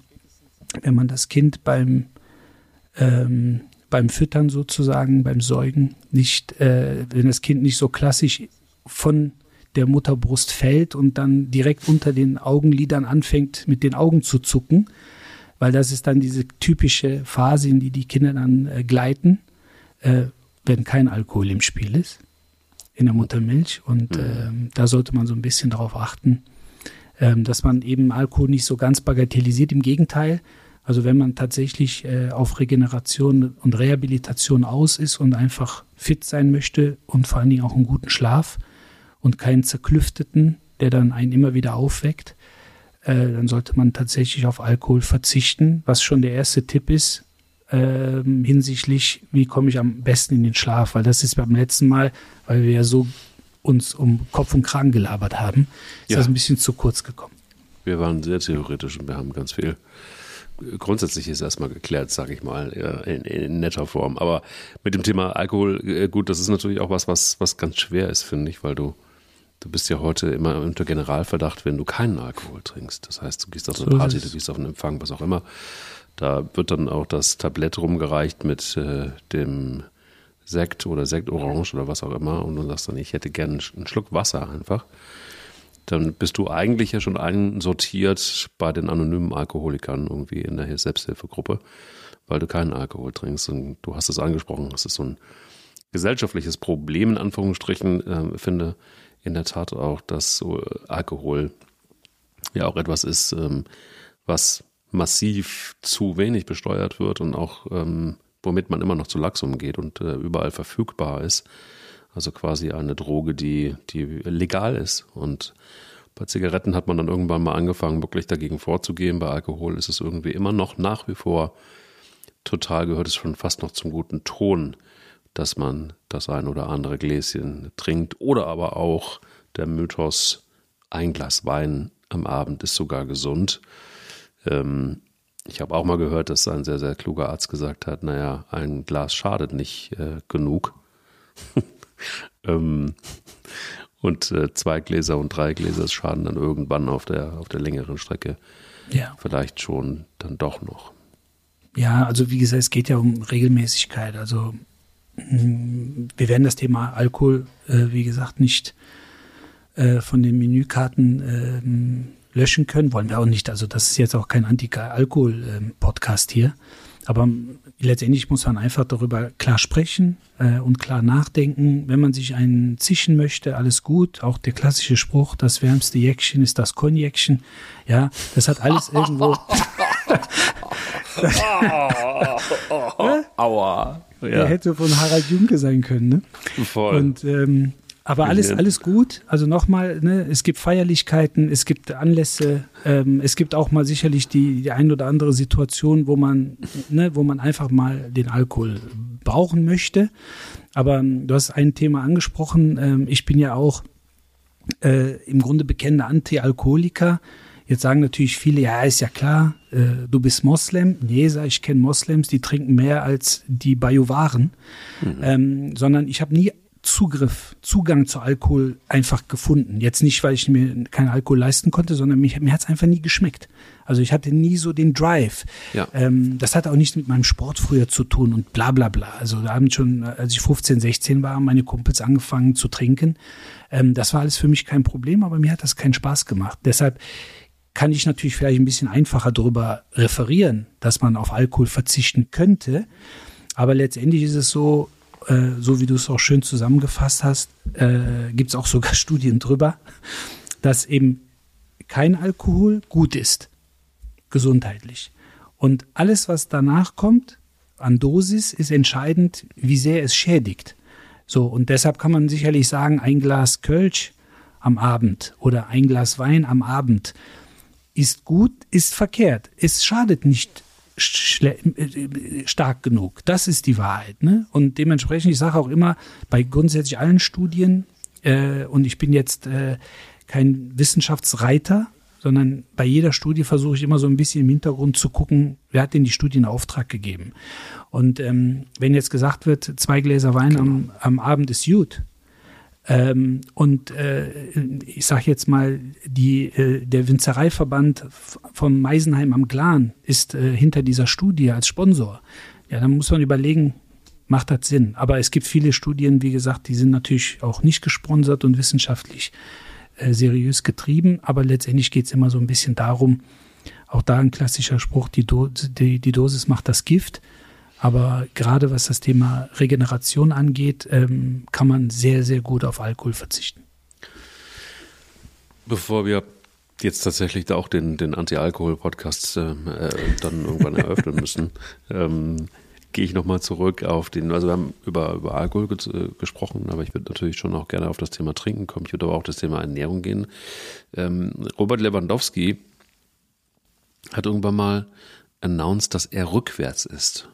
wenn man das Kind beim, ähm, beim Füttern sozusagen, beim Säugen, nicht, äh, wenn das Kind nicht so klassisch von der Mutterbrust fällt und dann direkt unter den Augenlidern anfängt, mit den Augen zu zucken, weil das ist dann diese typische Phase, in die die Kinder dann äh, gleiten, äh, wenn kein Alkohol im Spiel ist in der Muttermilch. Und äh, da sollte man so ein bisschen darauf achten, ähm, dass man eben Alkohol nicht so ganz bagatellisiert. Im Gegenteil, also wenn man tatsächlich äh, auf Regeneration und Rehabilitation aus ist und einfach fit sein möchte und vor allen Dingen auch einen guten Schlaf und keinen zerklüfteten, der dann einen immer wieder aufweckt, äh, dann sollte man tatsächlich auf Alkohol verzichten, was schon der erste Tipp ist, äh, hinsichtlich, wie komme ich am besten in den Schlaf, weil das ist beim letzten Mal, weil wir ja so uns um Kopf und Kragen gelabert haben, ist ja. das ein bisschen zu kurz gekommen. Wir waren sehr theoretisch und wir haben ganz viel Grundsätzliche ist erstmal geklärt, sage ich mal, in, in, netter Form. Aber mit dem Thema Alkohol, äh, gut, das ist natürlich auch was, was, was ganz schwer ist, finde ich, weil du, du bist ja heute immer unter Generalverdacht, wenn du keinen Alkohol trinkst. Das heißt, du gehst auf eine Party, du gehst auf einen Empfang, was auch immer. Da wird dann auch das Tablett rumgereicht mit äh, dem Sekt oder Sekt Orange oder was auch immer und du sagst dann, ich hätte gerne einen Schluck Wasser einfach dann bist du eigentlich ja schon einsortiert bei den anonymen Alkoholikern irgendwie in der Selbsthilfegruppe, weil du keinen Alkohol trinkst. Und du hast es angesprochen, das ist so ein gesellschaftliches Problem, in Anführungsstrichen, äh, finde in der Tat auch, dass so Alkohol ja auch etwas ist, ähm, was massiv zu wenig besteuert wird und auch ähm, womit man immer noch zu lax umgeht und äh, überall verfügbar ist. Also quasi eine Droge, die, die legal ist. Und bei Zigaretten hat man dann irgendwann mal angefangen, wirklich dagegen vorzugehen. Bei Alkohol ist es irgendwie immer noch nach wie vor total gehört es schon fast noch zum guten Ton, dass man das ein oder andere Gläschen trinkt. Oder aber auch der Mythos, ein Glas Wein am Abend ist sogar gesund. Ähm, ich habe auch mal gehört, dass ein sehr, sehr kluger Arzt gesagt hat, naja, ein Glas schadet nicht äh, genug. ähm, und äh, zwei Gläser und drei Gläser schaden dann irgendwann auf der, auf der längeren Strecke ja. vielleicht schon dann doch noch. Ja, also wie gesagt, es geht ja um Regelmäßigkeit. Also wir werden das Thema Alkohol, äh, wie gesagt, nicht äh, von den Menükarten äh, löschen können, wollen wir auch nicht. Also das ist jetzt auch kein Anti-Alkohol-Podcast hier. Aber letztendlich muss man einfach darüber klar sprechen äh, und klar nachdenken. Wenn man sich einen zischen möchte, alles gut. Auch der klassische Spruch, das wärmste Jäckchen ist das Konjäckchen. Ja, das hat alles irgendwo. Aua. Ja. Der hätte von Harald Junke sein können, ne? Voll. Und ähm, aber alles, alles gut. Also nochmal, ne, es gibt Feierlichkeiten, es gibt Anlässe, ähm, es gibt auch mal sicherlich die, die ein oder andere Situation, wo man, ne, wo man einfach mal den Alkohol brauchen möchte. Aber ähm, du hast ein Thema angesprochen. Ähm, ich bin ja auch äh, im Grunde bekennender Anti-Alkoholiker. Jetzt sagen natürlich viele, ja, ist ja klar, äh, du bist Moslem. Nee, sag ich, kenne Moslems, die trinken mehr als die Bajuwaren. Mhm. Ähm, sondern ich habe nie Zugriff, Zugang zu Alkohol einfach gefunden. Jetzt nicht, weil ich mir keinen Alkohol leisten konnte, sondern mich, mir hat es einfach nie geschmeckt. Also ich hatte nie so den Drive. Ja. Ähm, das hatte auch nichts mit meinem Sport früher zu tun und bla bla bla. Also da haben schon, als ich 15, 16 war, meine Kumpels angefangen zu trinken. Ähm, das war alles für mich kein Problem, aber mir hat das keinen Spaß gemacht. Deshalb kann ich natürlich vielleicht ein bisschen einfacher darüber referieren, dass man auf Alkohol verzichten könnte. Aber letztendlich ist es so, äh, so wie du es auch schön zusammengefasst hast, äh, gibt es auch sogar Studien drüber, dass eben kein Alkohol gut ist, gesundheitlich. Und alles, was danach kommt an Dosis, ist entscheidend, wie sehr es schädigt. So, und deshalb kann man sicherlich sagen, ein Glas Kölsch am Abend oder ein Glas Wein am Abend ist gut, ist verkehrt. Es schadet nicht äh, stark genug. Das ist die Wahrheit. Ne? Und dementsprechend, ich sage auch immer, bei grundsätzlich allen Studien, äh, und ich bin jetzt äh, kein Wissenschaftsreiter, sondern bei jeder Studie versuche ich immer so ein bisschen im Hintergrund zu gucken, wer hat denn die Studie in Auftrag gegeben. Und ähm, wenn jetzt gesagt wird, zwei Gläser Wein am, genau. am Abend ist gut, ähm, und äh, ich sage jetzt mal, die, äh, der Winzereiverband von Meisenheim am Glan ist äh, hinter dieser Studie als Sponsor. Ja, dann muss man überlegen, macht das Sinn. Aber es gibt viele Studien, wie gesagt, die sind natürlich auch nicht gesponsert und wissenschaftlich äh, seriös getrieben. Aber letztendlich geht es immer so ein bisschen darum, auch da ein klassischer Spruch, die, Do die, die Dosis macht das Gift. Aber gerade was das Thema Regeneration angeht, ähm, kann man sehr, sehr gut auf Alkohol verzichten. Bevor wir jetzt tatsächlich da auch den, den Anti-Alkohol-Podcast ähm, äh, dann irgendwann eröffnen müssen, ähm, gehe ich nochmal zurück auf den, also wir haben über, über Alkohol ge gesprochen, aber ich würde natürlich schon auch gerne auf das Thema Trinken kommen. Ich würde aber auch das Thema Ernährung gehen. Ähm, Robert Lewandowski hat irgendwann mal announced, dass er rückwärts ist.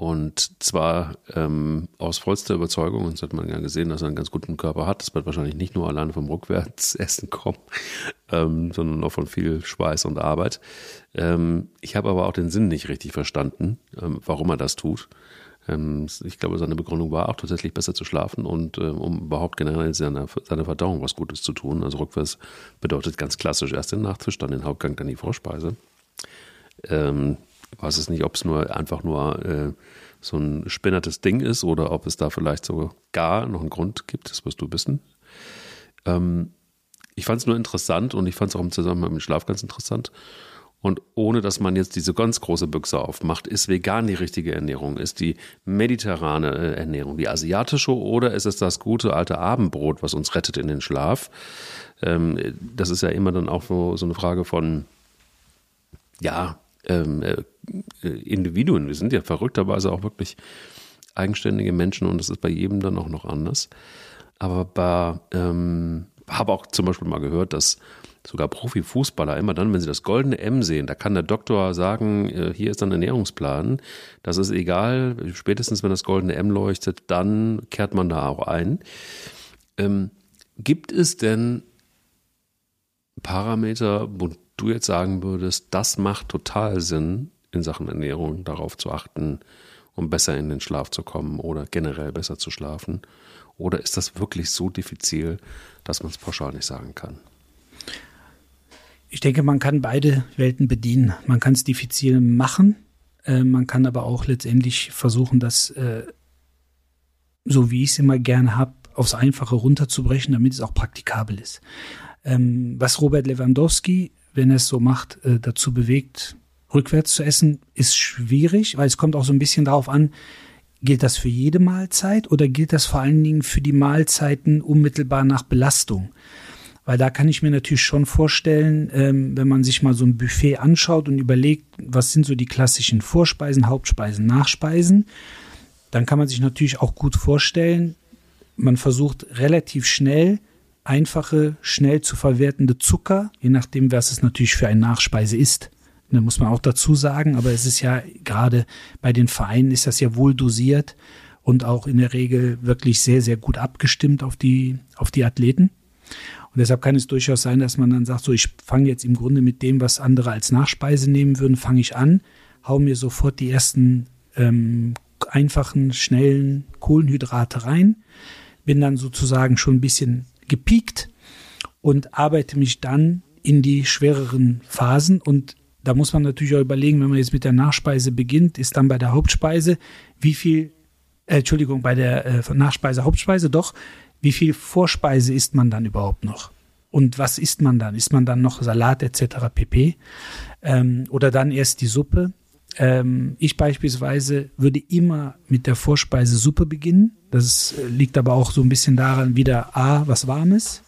Und zwar ähm, aus vollster Überzeugung, und das hat man ja gesehen, dass er einen ganz guten Körper hat. Das wird wahrscheinlich nicht nur alleine vom Rückwärtsessen kommen, ähm, sondern auch von viel Schweiß und Arbeit. Ähm, ich habe aber auch den Sinn nicht richtig verstanden, ähm, warum er das tut. Ähm, ich glaube, seine Begründung war auch tatsächlich besser zu schlafen und äh, um überhaupt generell seiner, seiner Verdauung was Gutes zu tun. Also rückwärts bedeutet ganz klassisch erst den Nachtisch, dann den Hauptgang, dann die Vorspeise. Ähm, weiß es nicht, ob es nur einfach nur äh, so ein spinnertes Ding ist oder ob es da vielleicht sogar noch einen Grund gibt, das wirst du wissen. Ähm, ich fand es nur interessant und ich fand es auch im Zusammenhang mit Schlaf ganz interessant. Und ohne dass man jetzt diese ganz große Büchse aufmacht, ist vegan die richtige Ernährung? Ist die mediterrane äh, Ernährung die asiatische oder ist es das gute alte Abendbrot, was uns rettet in den Schlaf? Ähm, das ist ja immer dann auch so, so eine Frage von, ja, ähm, äh, Individuen. Wir sind ja verrückterweise auch wirklich eigenständige Menschen und das ist bei jedem dann auch noch anders. Aber ähm, habe auch zum Beispiel mal gehört, dass sogar Profifußballer immer dann, wenn sie das goldene M sehen, da kann der Doktor sagen, äh, hier ist ein Ernährungsplan. Das ist egal, spätestens wenn das goldene M leuchtet, dann kehrt man da auch ein. Ähm, gibt es denn Parameter, du jetzt sagen würdest, das macht total Sinn, in Sachen Ernährung darauf zu achten, um besser in den Schlaf zu kommen oder generell besser zu schlafen? Oder ist das wirklich so diffizil, dass man es pauschal nicht sagen kann? Ich denke, man kann beide Welten bedienen. Man kann es diffizil machen, äh, man kann aber auch letztendlich versuchen, das, äh, so wie ich es immer gerne habe, aufs Einfache runterzubrechen, damit es auch praktikabel ist. Ähm, was Robert Lewandowski wenn er es so macht, äh, dazu bewegt, rückwärts zu essen, ist schwierig, weil es kommt auch so ein bisschen darauf an, gilt das für jede Mahlzeit oder gilt das vor allen Dingen für die Mahlzeiten unmittelbar nach Belastung? Weil da kann ich mir natürlich schon vorstellen, ähm, wenn man sich mal so ein Buffet anschaut und überlegt, was sind so die klassischen Vorspeisen, Hauptspeisen, Nachspeisen, dann kann man sich natürlich auch gut vorstellen, man versucht relativ schnell einfache, schnell zu verwertende Zucker, je nachdem, was es natürlich für eine Nachspeise ist. Da muss man auch dazu sagen, aber es ist ja gerade bei den Vereinen ist das ja wohl dosiert und auch in der Regel wirklich sehr, sehr gut abgestimmt auf die, auf die Athleten. Und deshalb kann es durchaus sein, dass man dann sagt, so ich fange jetzt im Grunde mit dem, was andere als Nachspeise nehmen würden, fange ich an, hau mir sofort die ersten ähm, einfachen, schnellen Kohlenhydrate rein, bin dann sozusagen schon ein bisschen gepiekt und arbeite mich dann in die schwereren Phasen und da muss man natürlich auch überlegen, wenn man jetzt mit der Nachspeise beginnt, ist dann bei der Hauptspeise, wie viel, äh, Entschuldigung, bei der äh, Nachspeise, Hauptspeise doch, wie viel Vorspeise isst man dann überhaupt noch? Und was isst man dann? Isst man dann noch Salat etc. pp? Ähm, oder dann erst die Suppe? Ähm, ich beispielsweise würde immer mit der Vorspeise Suppe beginnen. Das äh, liegt aber auch so ein bisschen daran, wieder A, was Warmes.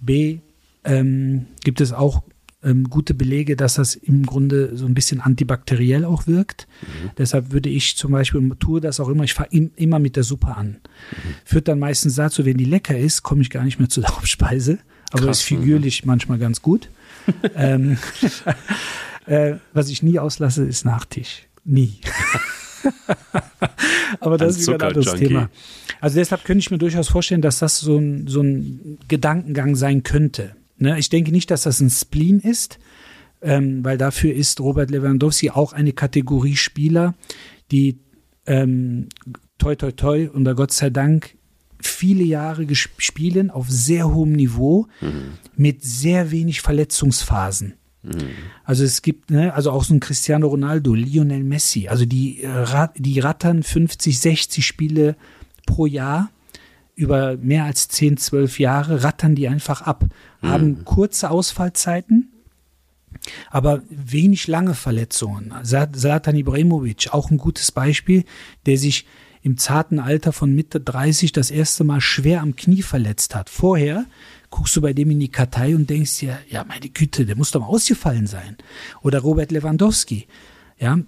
B, ähm, gibt es auch ähm, gute Belege, dass das im Grunde so ein bisschen antibakteriell auch wirkt. Mhm. Deshalb würde ich zum Beispiel, tue das auch immer, ich fange im, immer mit der Suppe an. Mhm. Führt dann meistens dazu, wenn die lecker ist, komme ich gar nicht mehr zur Hauptspeise. Aber Krass, ist figürlich mhm. manchmal ganz gut. ähm, äh, was ich nie auslasse, ist Nachtisch. Nie. Aber das ist wieder ein anderes Thema. Also deshalb könnte ich mir durchaus vorstellen, dass das so ein, so ein Gedankengang sein könnte. Ne? Ich denke nicht, dass das ein Spleen ist, ähm, weil dafür ist Robert Lewandowski auch eine Kategorie Spieler, die ähm, toi toi toi und Gott sei Dank viele Jahre spielen auf sehr hohem Niveau mhm. mit sehr wenig Verletzungsphasen. Also es gibt, ne, also auch so ein Cristiano Ronaldo, Lionel Messi, also die, äh, die rattern 50, 60 Spiele pro Jahr über mehr als 10, 12 Jahre, rattern die einfach ab, mhm. haben kurze Ausfallzeiten, aber wenig lange Verletzungen. Zlatan Ibrahimovic, auch ein gutes Beispiel, der sich im zarten Alter von Mitte 30 das erste Mal schwer am Knie verletzt hat. Vorher guckst du bei dem in die Kartei und denkst dir, ja, meine Güte, der muss doch mal ausgefallen sein. Oder Robert Lewandowski. Ja,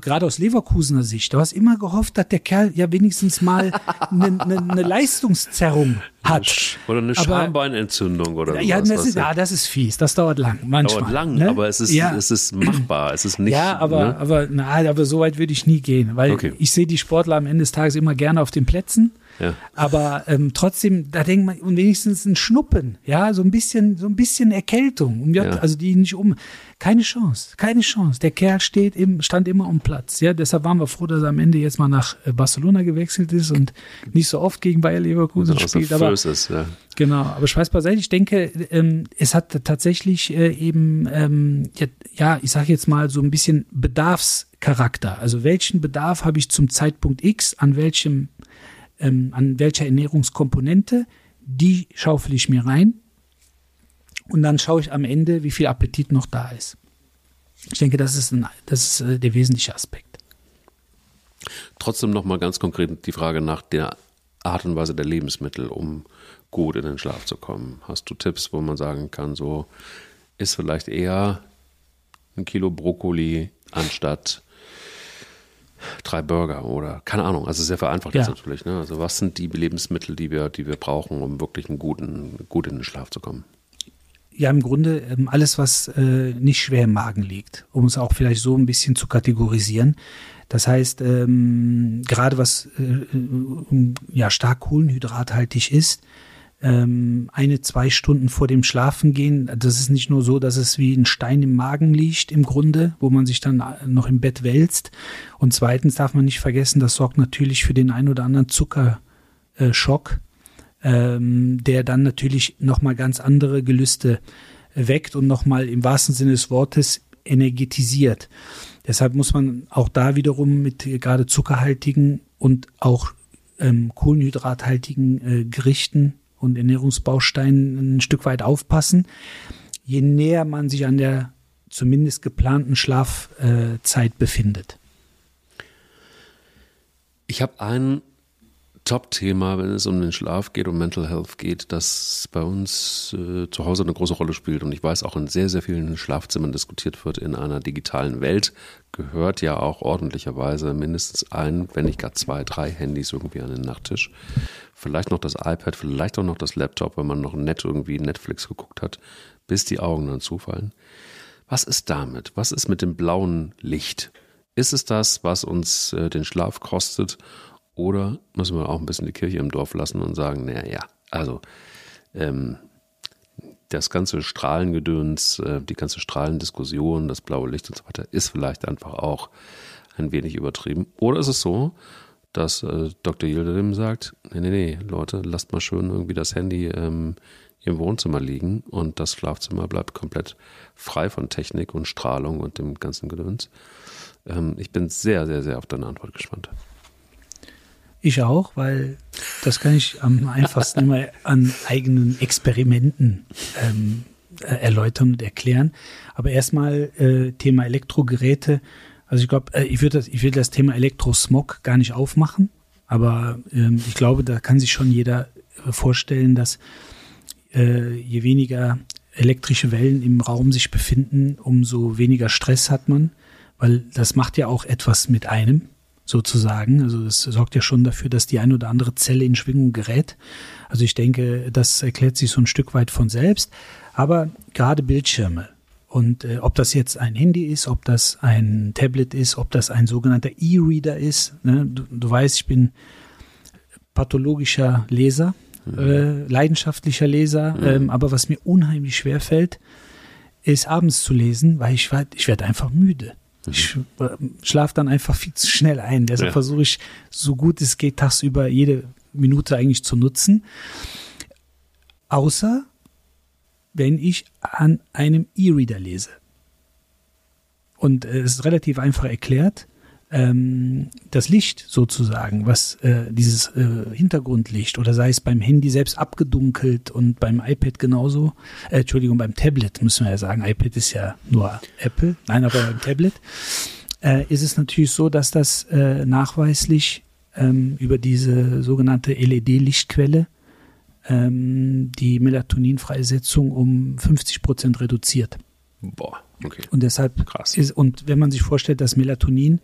gerade aus Leverkusener Sicht. Du hast immer gehofft, dass der Kerl ja wenigstens mal eine, eine, eine Leistungszerrung hat. Oder eine Schambeinentzündung oder ja, sowas, das ist, ja, das ist fies. Das dauert lang. Manchmal, dauert lang, ne? aber es ist, ja. es ist machbar. Es ist nicht. Ja, aber, ne? aber, na, aber so weit würde ich nie gehen, weil Okay. ich sehe die Sportler am Ende des Tages immer gerne auf den Plätzen. Ja. Aber ähm, trotzdem, da denkt man, und wenigstens ein Schnuppen, ja, so ein bisschen, so ein bisschen Erkältung, um, ja. Also die nicht um, keine Chance, keine Chance. Der Kerl steht im, stand immer am Platz, ja, deshalb waren wir froh, dass er am Ende jetzt mal nach äh, Barcelona gewechselt ist und nicht so oft gegen Bayer Leverkusen Außer spielt, aber ist, ja. Genau, aber Spaß beiseite. Ich denke, ähm, es hat tatsächlich äh, eben, ähm, ja, ja, ich sage jetzt mal so ein bisschen Bedarfscharakter. Also welchen Bedarf habe ich zum Zeitpunkt X, an welchem, ähm, an welcher Ernährungskomponente, die schaufel ich mir rein und dann schaue ich am Ende, wie viel Appetit noch da ist. Ich denke, das ist, ein, das ist äh, der wesentliche Aspekt. Trotzdem nochmal ganz konkret die Frage nach der Art und Weise der Lebensmittel, um gut in den Schlaf zu kommen. Hast du Tipps, wo man sagen kann, so ist vielleicht eher ein Kilo Brokkoli anstatt drei Burger oder keine Ahnung, also sehr vereinfacht jetzt Ja. natürlich. Ne? Also was sind die Lebensmittel, die wir, die wir brauchen, um wirklich einen guten, gut in den Schlaf zu kommen? Ja, im Grunde ähm, alles, was äh, nicht schwer im Magen liegt, um es auch vielleicht so ein bisschen zu kategorisieren. Das heißt, ähm, gerade was äh, äh, ja stark kohlenhydrathaltig ist, ähm, eine, zwei Stunden vor dem Schlafengehen, das ist nicht nur so, dass es wie ein Stein im Magen liegt im Grunde, wo man sich dann noch im Bett wälzt. Und zweitens darf man nicht vergessen, das sorgt natürlich für den ein oder anderen Zuckerschock, ähm, der dann natürlich nochmal ganz andere Gelüste weckt und nochmal im wahrsten Sinne des Wortes energetisiert. Deshalb muss man auch da wiederum mit äh, gerade zuckerhaltigen und auch ähm, kohlenhydrathaltigen äh, Gerichten und Ernährungsbausteinen ein Stück weit aufpassen. Je näher man sich an der zumindest geplanten Schlafzeit Zeit befindet. Ich habe ein Top-Thema, wenn es um den Schlaf geht, um Mental Health geht, das bei uns äh, zu Hause eine große Rolle spielt und ich weiß auch in sehr, sehr vielen Schlafzimmern diskutiert wird in einer digitalen Welt, gehört ja auch ordentlicherweise mindestens ein, wenn nicht gar zwei, drei Handys irgendwie an den Nachttisch. Vielleicht noch das iPad, vielleicht auch noch das Laptop, wenn man noch nett irgendwie Netflix geguckt hat, bis die Augen dann zufallen. Was ist damit? Was ist mit dem blauen Licht? Ist es das, was uns äh, den Schlaf kostet? Oder müssen wir auch ein bisschen die Kirche im Dorf lassen und sagen, naja, ja, also ähm, das ganze Strahlengedöns, äh, die ganze Strahlendiskussion, das blaue Licht und so weiter, ist vielleicht einfach auch ein wenig übertrieben. Oder ist es so, dass äh, Dr. Yildirim sagt, nee, nee, nee, Leute, lasst mal schön irgendwie das Handy ähm, im Wohnzimmer liegen und das Schlafzimmer bleibt komplett frei von Technik und Strahlung und dem ganzen Gedöns. Ähm, ich bin sehr, sehr, sehr auf deine Antwort gespannt. Ich auch, weil das kann ich am einfachsten immer an eigenen Experimenten ähm, äh, erläutern und erklären. Aber erstmal äh, Thema Elektrogeräte. Also ich glaube, äh, ich würde das, ich das Thema Elektrosmog gar nicht aufmachen, aber ähm, ich glaube, da kann sich schon jeder äh, vorstellen, dass äh, je weniger elektrische Wellen im Raum sich befinden, umso weniger Stress hat man, weil das macht ja auch etwas mit einem sozusagen. Also das sorgt ja schon dafür, dass die ein oder andere Zelle in Schwingung gerät. Also ich denke, das erklärt sich so ein Stück weit von selbst. Aber gerade Bildschirme und äh, ob das jetzt ein Handy ist, ob das ein Tablet ist, ob das ein sogenannter E-Reader ist. Ne? Du, du weißt, ich bin pathologischer Leser, äh, leidenschaftlicher Leser. Ähm, aber was mir unheimlich schwer fällt, ist abends zu lesen, weil ich, ich werde einfach müde. Ich äh, schlafe dann einfach viel zu schnell ein. Deshalb Ja. versuche ich, so gut es geht, tagsüber jede Minute eigentlich zu nutzen. Außer wenn ich an einem E-Reader lese. Und äh, es ist relativ einfach erklärt. Ähm, das Licht sozusagen, was äh, dieses äh, Hintergrundlicht oder sei es beim Handy selbst abgedunkelt und beim iPad genauso, äh, Entschuldigung, beim Tablet müssen wir ja sagen, iPad ist ja nur Apple, nein, aber beim Tablet äh, ist es natürlich so, dass das äh, nachweislich ähm, über diese sogenannte LED-Lichtquelle ähm, die Melatoninfreisetzung um 50 Prozent reduziert. Boah, okay. Und deshalb Krass. ist, und wenn man sich vorstellt, dass Melatonin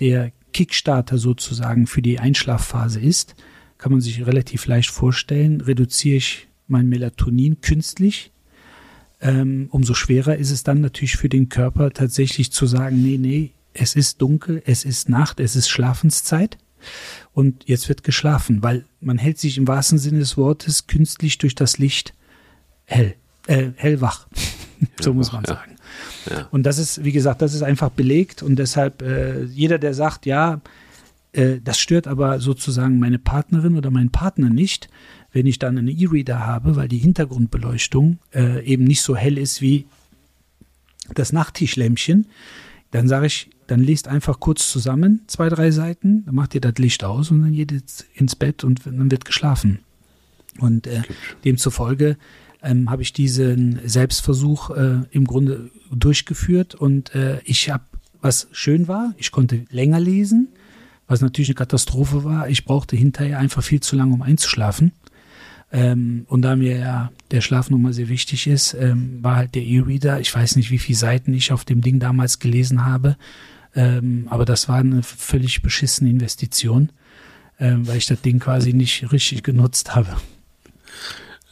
der Kickstarter sozusagen für die Einschlafphase ist, kann man sich relativ leicht vorstellen, reduziere ich mein Melatonin künstlich, ähm, umso schwerer ist es dann natürlich für den Körper tatsächlich zu sagen, nee, nee, es ist dunkel, es ist Nacht, es ist Schlafenszeit und jetzt wird geschlafen, weil man hält sich im wahrsten Sinne des Wortes künstlich durch das Licht hell, äh, hellwach. so muss man ja. sagen. Ja. Und das ist, wie gesagt, das ist einfach belegt und deshalb äh, jeder, der sagt, ja, äh, das stört aber sozusagen meine Partnerin oder meinen Partner nicht, wenn ich dann einen E-Reader habe, weil die Hintergrundbeleuchtung äh, eben nicht so hell ist wie das Nachttischlämpchen, dann sage ich, dann lest einfach kurz zusammen zwei, drei Seiten, dann macht ihr das Licht aus und dann geht ihr ins Bett und dann wird geschlafen. Und äh, demzufolge ähm, habe ich diesen Selbstversuch äh, im Grunde durchgeführt und äh, ich habe, was schön war, ich konnte länger lesen, was natürlich eine Katastrophe war. Ich brauchte hinterher einfach viel zu lange, um einzuschlafen. Ähm, und da mir ja der Schlaf nochmal sehr wichtig ist, ähm, war halt der E-Reader. Ich weiß nicht, wie viele Seiten ich auf dem Ding damals gelesen habe, ähm, aber das war eine völlig beschissene Investition, ähm, weil ich das Ding quasi nicht richtig genutzt habe.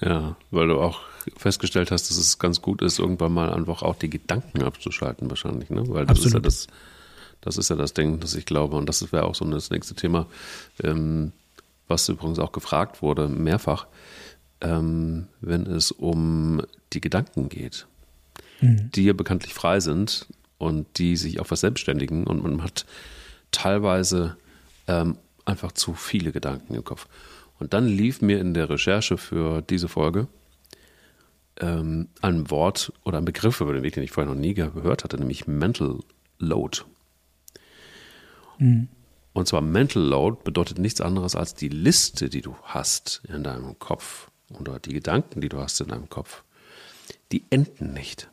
Ja, weil du auch festgestellt hast, dass es ganz gut ist, irgendwann mal einfach auch die Gedanken abzuschalten, wahrscheinlich, ne? Weil das Absolut. ist ja das, das ist ja das Ding, das ich glaube, und das wäre auch so das nächste Thema, ähm, was übrigens auch gefragt wurde, mehrfach, ähm, wenn es um die Gedanken geht, die ja bekanntlich frei sind und die sich auch verselbstständigen und man hat teilweise ähm, einfach zu viele Gedanken im Kopf. Und dann lief mir in der Recherche für diese Folge ähm, ein Wort oder ein Begriff über den Weg, den ich vorher noch nie gehört hatte, nämlich Mental Load. Und zwar Mental Load bedeutet nichts anderes als die Liste, die du hast in deinem Kopf oder die Gedanken, die du hast in deinem Kopf, die enden nicht.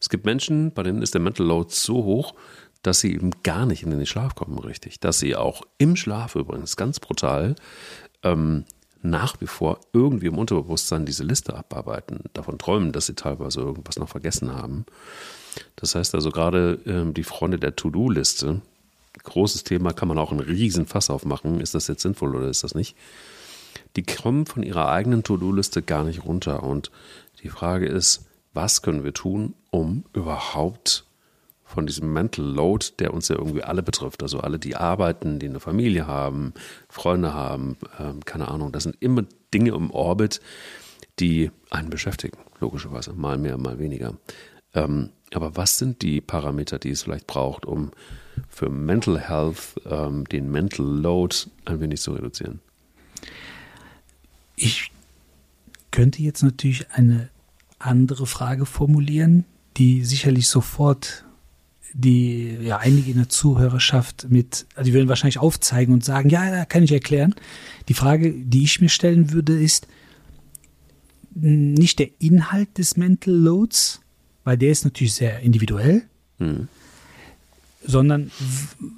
Es gibt Menschen, bei denen ist der Mental Load so hoch, dass sie eben gar nicht in den Schlaf kommen, richtig. Dass sie auch im Schlaf übrigens ganz brutal ähm, nach wie vor irgendwie im Unterbewusstsein diese Liste abarbeiten, davon träumen, dass sie teilweise irgendwas noch vergessen haben. Das heißt also gerade ähm, die Freunde der To-Do-Liste, großes Thema, kann man auch einen riesen Fass aufmachen. Ist das jetzt sinnvoll oder ist das nicht? Die kommen von ihrer eigenen To-Do-Liste gar nicht runter. Und die Frage ist, was können wir tun, um überhaupt von diesem Mental Load, der uns ja irgendwie alle betrifft, also alle, die arbeiten, die eine Familie haben, Freunde haben, ähm, keine Ahnung, das sind immer Dinge im Orbit, die einen beschäftigen, logischerweise, mal mehr, mal weniger. Ähm, aber was sind die Parameter, die es vielleicht braucht, um für Mental Health ähm, den Mental Load ein wenig zu reduzieren? Ich könnte jetzt natürlich eine andere Frage formulieren, die sicherlich sofort die ja einige in der Zuhörerschaft mit, also die würden wahrscheinlich aufzeigen und sagen, ja, da kann ich erklären. Die Frage, die ich mir stellen würde, ist nicht der Inhalt des Mental Loads, weil der ist natürlich sehr individuell, Hm. sondern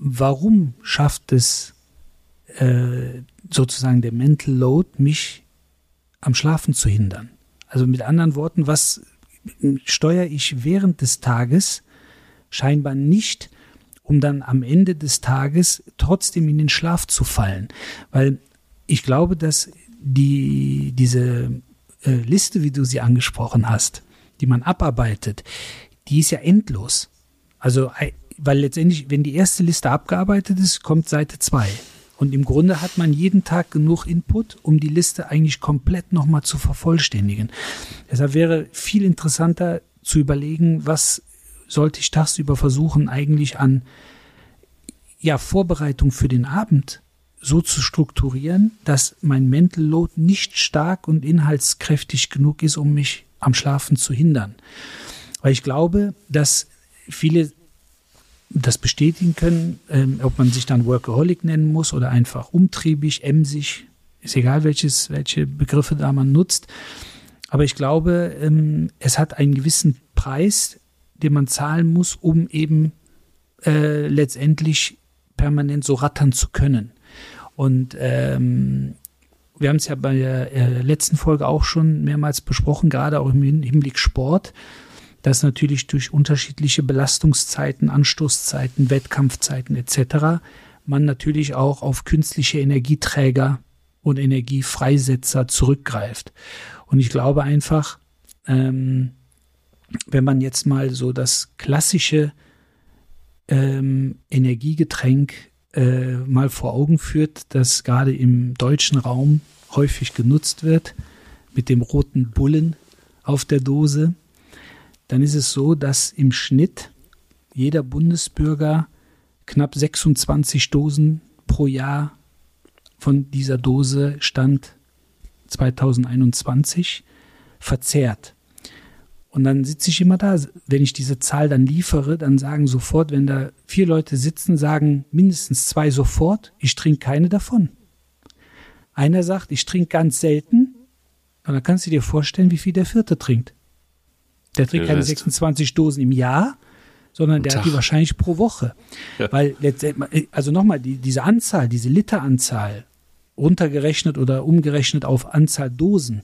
warum schafft es äh, sozusagen der Mental Load, mich am Schlafen zu hindern? Also mit anderen Worten, was steuere ich während des Tages scheinbar nicht, um dann am Ende des Tages trotzdem in den Schlaf zu fallen? Weil ich glaube, dass die, diese äh, Liste, wie du sie angesprochen hast, die man abarbeitet, die ist ja endlos. Also, ei- weil letztendlich, wenn die erste Liste abgearbeitet ist, kommt Seite 2. Und im Grunde hat man jeden Tag genug Input, um die Liste eigentlich komplett nochmal zu vervollständigen. Deshalb wäre viel interessanter zu überlegen, was sollte ich tagsüber versuchen, eigentlich an ja, Vorbereitung für den Abend so zu strukturieren, dass mein Mental Load nicht stark und inhaltskräftig genug ist, um mich am Schlafen zu hindern. Weil ich glaube, dass viele das bestätigen können, ähm, ob man sich dann Workaholic nennen muss oder einfach umtriebig, emsig, ist egal, welches, welche Begriffe da man nutzt. Aber ich glaube, ähm, es hat einen gewissen Preis, den man zahlen muss, um eben äh, letztendlich permanent so rattern zu können. Und ähm, wir haben es ja bei der äh, letzten Folge auch schon mehrmals besprochen, gerade auch im Hin- Hinblick Sport, dass natürlich durch unterschiedliche Belastungszeiten, Anstoßzeiten, Wettkampfzeiten etc. man natürlich auch auf künstliche Energieträger und Energiefreisetzer zurückgreift. Und ich glaube einfach, ähm, wenn man jetzt mal so das klassische ähm, Energiegetränk äh, mal vor Augen führt, das gerade im deutschen Raum häufig genutzt wird, mit dem roten Bullen auf der Dose, dann ist es so, dass im Schnitt jeder Bundesbürger knapp 26 Dosen pro Jahr von dieser Dose Stand 2021 verzehrt. Und dann sitze ich immer da, wenn ich diese Zahl dann liefere, dann sagen sofort, wenn da vier Leute sitzen, sagen mindestens zwei sofort, ich trinke keine davon. Einer sagt, ich trinke ganz selten, und dann kannst du dir vorstellen, wie viel der vierte trinkt. Der trinkt keine 26 Dosen im Jahr, sondern der Tag. hat die wahrscheinlich pro Woche. Ja. Weil letztendlich, also nochmal, die, diese Anzahl, diese Literanzahl, runtergerechnet oder umgerechnet auf Anzahl Dosen,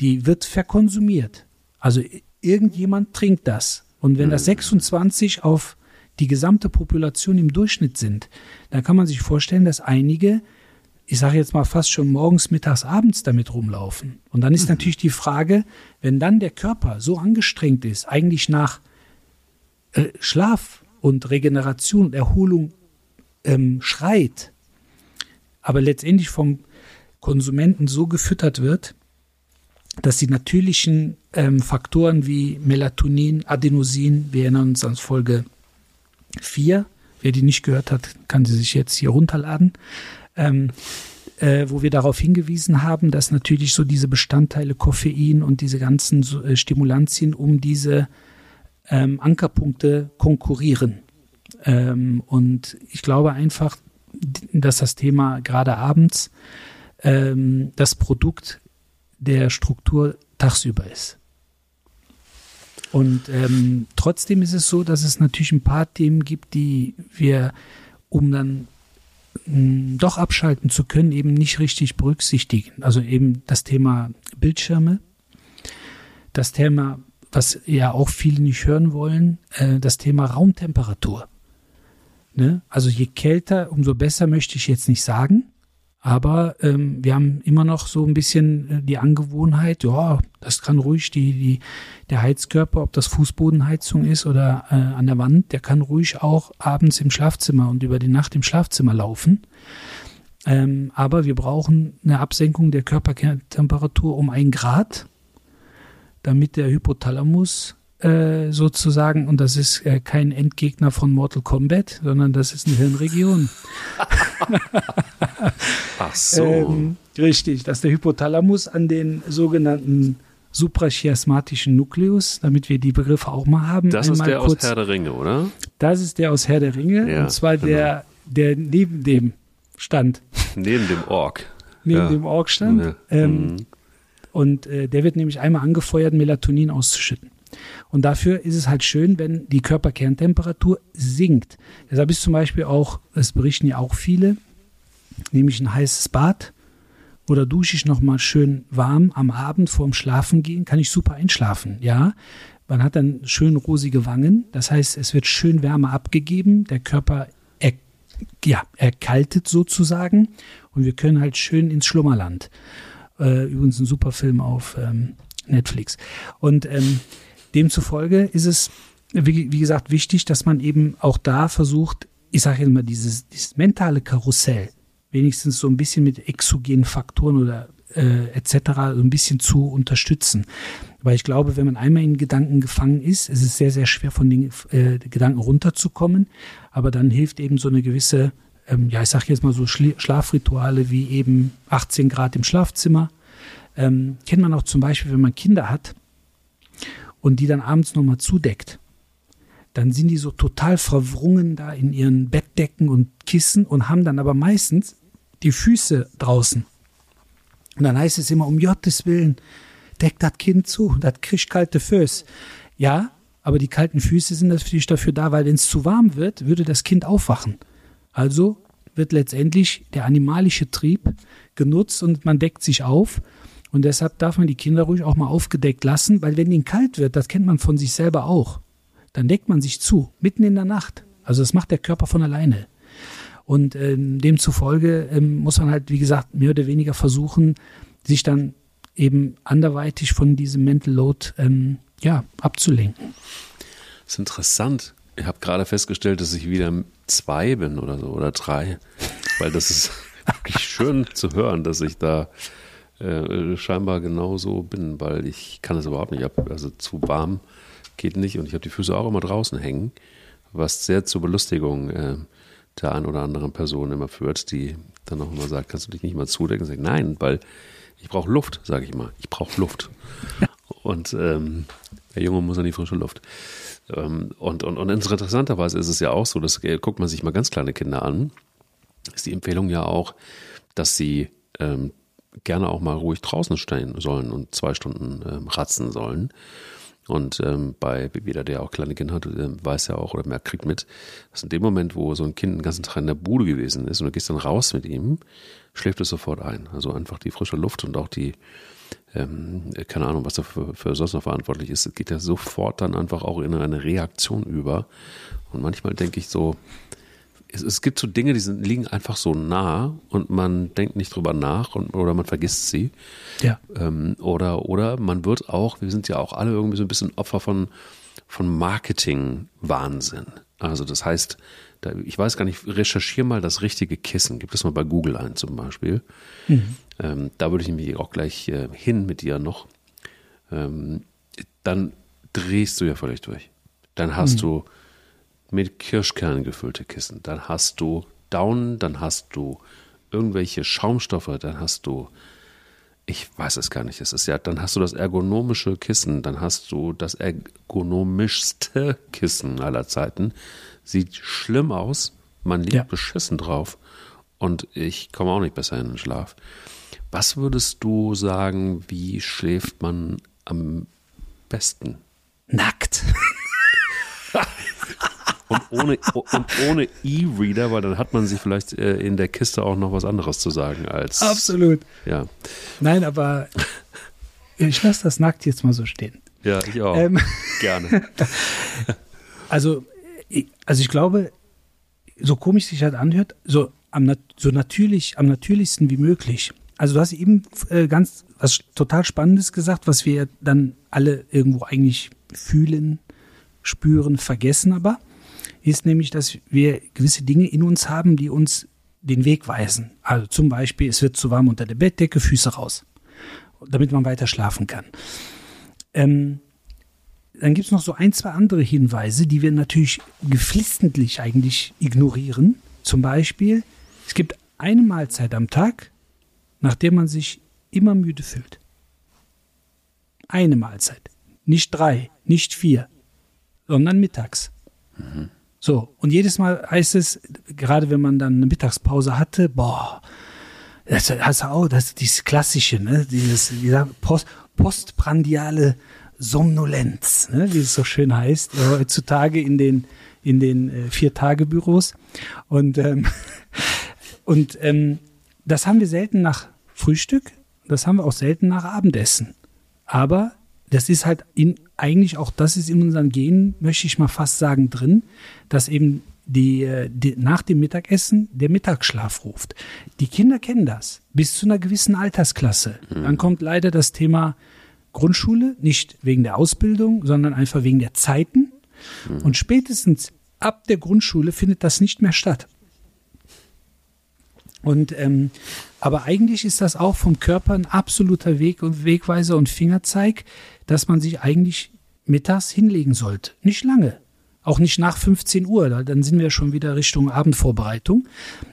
die wird verkonsumiert. Also irgendjemand trinkt das. Und wenn das 26 hm. auf die gesamte Population im Durchschnitt sind, dann kann man sich vorstellen, dass einige, ich sage jetzt mal fast schon morgens, mittags, abends damit rumlaufen. Und dann ist mhm. natürlich die Frage, wenn dann der Körper so angestrengt ist, eigentlich nach äh, Schlaf und Regeneration und Erholung ähm, schreit, aber letztendlich vom Konsumenten so gefüttert wird, dass die natürlichen ähm, Faktoren wie Melatonin, Adenosin, wir erinnern uns an Folge 4, wer die nicht gehört hat, kann sie sich jetzt hier runterladen, ähm, äh, wo wir darauf hingewiesen haben, dass natürlich so diese Bestandteile Koffein und diese ganzen äh, Stimulantien um diese ähm, Ankerpunkte konkurrieren. Ähm, und ich glaube einfach, dass das Thema gerade abends ähm, das Produkt der Struktur tagsüber ist. Und ähm, trotzdem ist es so, dass es natürlich ein paar Themen gibt, die wir, um dann mh, hm, doch abschalten zu können, eben nicht richtig berücksichtigen. Also eben das Thema Bildschirme, das Thema, was ja auch viele nicht hören wollen, äh, das Thema Raumtemperatur. Ne? Also je kälter, umso besser möchte ich jetzt nicht sagen. Aber ähm, wir haben immer noch so ein bisschen äh, die Angewohnheit, ja, das kann ruhig die, die, der Heizkörper, ob das Fußbodenheizung ist oder äh, an der Wand, der kann ruhig auch abends im Schlafzimmer und über die Nacht im Schlafzimmer laufen. Ähm, aber wir brauchen eine Absenkung der Körpertemperatur um ein Grad, damit der Hypothalamus äh, sozusagen, und das ist äh, kein Endgegner von Mortal Kombat, sondern das ist eine Hirnregion. Ach so. Ähm, richtig, dass der Hypothalamus an den sogenannten suprachiasmatischen Nukleus, damit wir die Begriffe auch mal haben. Das ist der kurz, aus Herr der Ringe, oder? Das ist der aus Herr der Ringe, ja, und zwar genau. der, der neben dem stand. Neben dem Ork. Neben ja. dem Ork stand. Ja. Ähm, mhm. Und äh, der wird nämlich einmal angefeuert, Melatonin auszuschütten. Und dafür ist es halt schön, wenn die Körperkerntemperatur sinkt. Deshalb ist zum Beispiel auch, das berichten ja auch viele, nämlich ein heißes Bad oder dusche ich nochmal schön warm am Abend vorm Schlafen gehen, kann ich super einschlafen, ja. Man hat dann schön rosige Wangen, das heißt, es wird schön Wärme abgegeben, der Körper er, ja, erkaltet sozusagen und wir können halt schön ins Schlummerland. Äh, übrigens ein super Film auf ähm, Netflix. Und ähm, Demzufolge ist es, wie, wie gesagt, wichtig, dass man eben auch da versucht, ich sage jetzt mal, dieses, dieses mentale Karussell wenigstens so ein bisschen mit exogenen Faktoren oder äh, etc. so ein bisschen zu unterstützen. Weil ich glaube, wenn man einmal in Gedanken gefangen ist, ist es sehr, sehr schwer von den äh, Gedanken runterzukommen. Aber dann hilft eben so eine gewisse, ähm, ja, ich sage jetzt mal so Schla Schlafrituale wie eben 18 Grad im Schlafzimmer. Ähm, kennt man auch zum Beispiel, wenn man Kinder hat, und die dann abends nochmal zudeckt, dann sind die so total verwrungen da in ihren Bettdecken und Kissen und haben dann aber meistens die Füße draußen. Und dann heißt es immer, um Gottes Willen, deck das Kind zu, das kriegt kalte Füße. Ja, aber die kalten Füße sind natürlich dafür da, weil wenn es zu warm wird, würde das Kind aufwachen. Also wird letztendlich der animalische Trieb genutzt und man deckt sich auf Und deshalb darf man die Kinder ruhig auch mal aufgedeckt lassen, weil wenn ihnen kalt wird, das kennt man von sich selber auch, dann deckt man sich zu, mitten in der Nacht. Also das macht der Körper von alleine. Und ähm, demzufolge ähm, muss man halt, wie gesagt, mehr oder weniger versuchen, sich dann eben anderweitig von diesem Mental Load ähm, ja, abzulenken. Das ist interessant. Ich habe gerade festgestellt, dass ich wieder zwei bin oder so oder drei, weil das ist wirklich schön zu hören, dass ich da äh, scheinbar genauso bin, weil ich kann es überhaupt nicht ab. Also zu warm geht nicht und ich habe die Füße auch immer draußen hängen, was sehr zur Belustigung äh, der einen oder anderen Person immer führt, die dann auch immer sagt, kannst du dich nicht mal zudecken? Sag, nein, weil ich brauche Luft, sage ich mal. Ich brauche Luft. Und ähm, der Junge muss an die frische Luft. Ähm, und, und, und interessanterweise ist es ja auch so, dass äh, guckt man sich mal ganz kleine Kinder an, ist die Empfehlung ja auch, dass sie ähm, gerne auch mal ruhig draußen stehen sollen und zwei Stunden ähm, ratzen sollen. Und ähm, bei jeder, der auch kleine Kinder hat, äh, weiß ja auch oder merkt, kriegt mit, dass in dem Moment, wo so ein Kind den ganzen Tag in der Bude gewesen ist und du gehst dann raus mit ihm, schläft es sofort ein. Also einfach die frische Luft und auch die, ähm, keine Ahnung, was dafür für sonst noch verantwortlich ist, geht ja sofort dann einfach auch in eine Reaktion über. Und manchmal denke ich so, es, es gibt so Dinge, die sind, liegen einfach so nah und man denkt nicht drüber nach und, oder man vergisst sie. Ja. Ähm, oder, oder man wird auch, wir sind ja auch alle irgendwie so ein bisschen Opfer von, von Marketing-Wahnsinn. Also das heißt, da, ich weiß gar nicht, recherchiere mal das richtige Kissen. Gib das mal bei Google ein zum Beispiel. Mhm. Ähm, da würde ich mich auch gleich äh, hin mit dir noch. Ähm, dann drehst du ja völlig durch. Dann hast mhm. du mit Kirschkernen gefüllte Kissen. Dann hast du Daunen, dann hast du irgendwelche Schaumstoffe, dann hast du, ich weiß es gar nicht, es ist ja, dann hast du das ergonomische Kissen, dann hast du das ergonomischste Kissen aller Zeiten. Sieht schlimm aus, man liegt ja. beschissen drauf und ich komme auch nicht besser in den Schlaf. Was würdest du sagen, wie schläft man am besten? Nackt. und ohne, und ohne E-Reader, weil dann hat man sich vielleicht äh, in der Kiste auch noch was anderes zu sagen als. Absolut. Ja. Nein, aber ich lasse das nackt jetzt mal so stehen. Ja, ich auch. Ähm, Gerne. also, also ich glaube, so komisch sich das anhört, so, am, so natürlich, am natürlichsten wie möglich. Also du hast eben äh, ganz was total Spannendes gesagt, was wir dann alle irgendwo eigentlich fühlen, spüren, vergessen aber ist nämlich, dass wir gewisse Dinge in uns haben, die uns den Weg weisen. Also zum Beispiel, es wird zu warm unter der Bettdecke, Füße raus, damit man weiter schlafen kann. Ähm, dann gibt es noch so ein, zwei andere Hinweise, die wir natürlich geflissentlich eigentlich ignorieren. Zum Beispiel, es gibt eine Mahlzeit am Tag, nach der man sich immer müde fühlt. Eine Mahlzeit. Nicht drei, nicht vier, sondern mittags. Mhm. So, und jedes Mal heißt es, gerade wenn man dann eine Mittagspause hatte, boah, das hast du auch, das ist dieses klassische, ne, dieses Post, postprandiale Somnolenz, ne, wie es so schön heißt, äh, heutzutage in den in den äh, vier Tage Büros und ähm, und ähm, das haben wir selten nach Frühstück, das haben wir auch selten nach Abendessen. Aber das ist halt in, eigentlich auch, das ist in unseren Genen, möchte ich mal fast sagen, drin, dass eben die, äh, die, nach dem Mittagessen der Mittagsschlaf ruft. Die Kinder kennen das bis zu einer gewissen Altersklasse. Mhm. Dann kommt leider das Thema Grundschule, nicht wegen der Ausbildung, sondern einfach wegen der Zeiten. Mhm. Und spätestens ab der Grundschule findet das nicht mehr statt. Und ähm, aber eigentlich ist das auch vom Körper ein absoluter Weg und Wegweiser und Fingerzeig, dass man sich eigentlich mittags hinlegen sollte. Nicht lange. Auch nicht nach 15 Uhr, dann sind wir schon wieder Richtung Abendvorbereitung.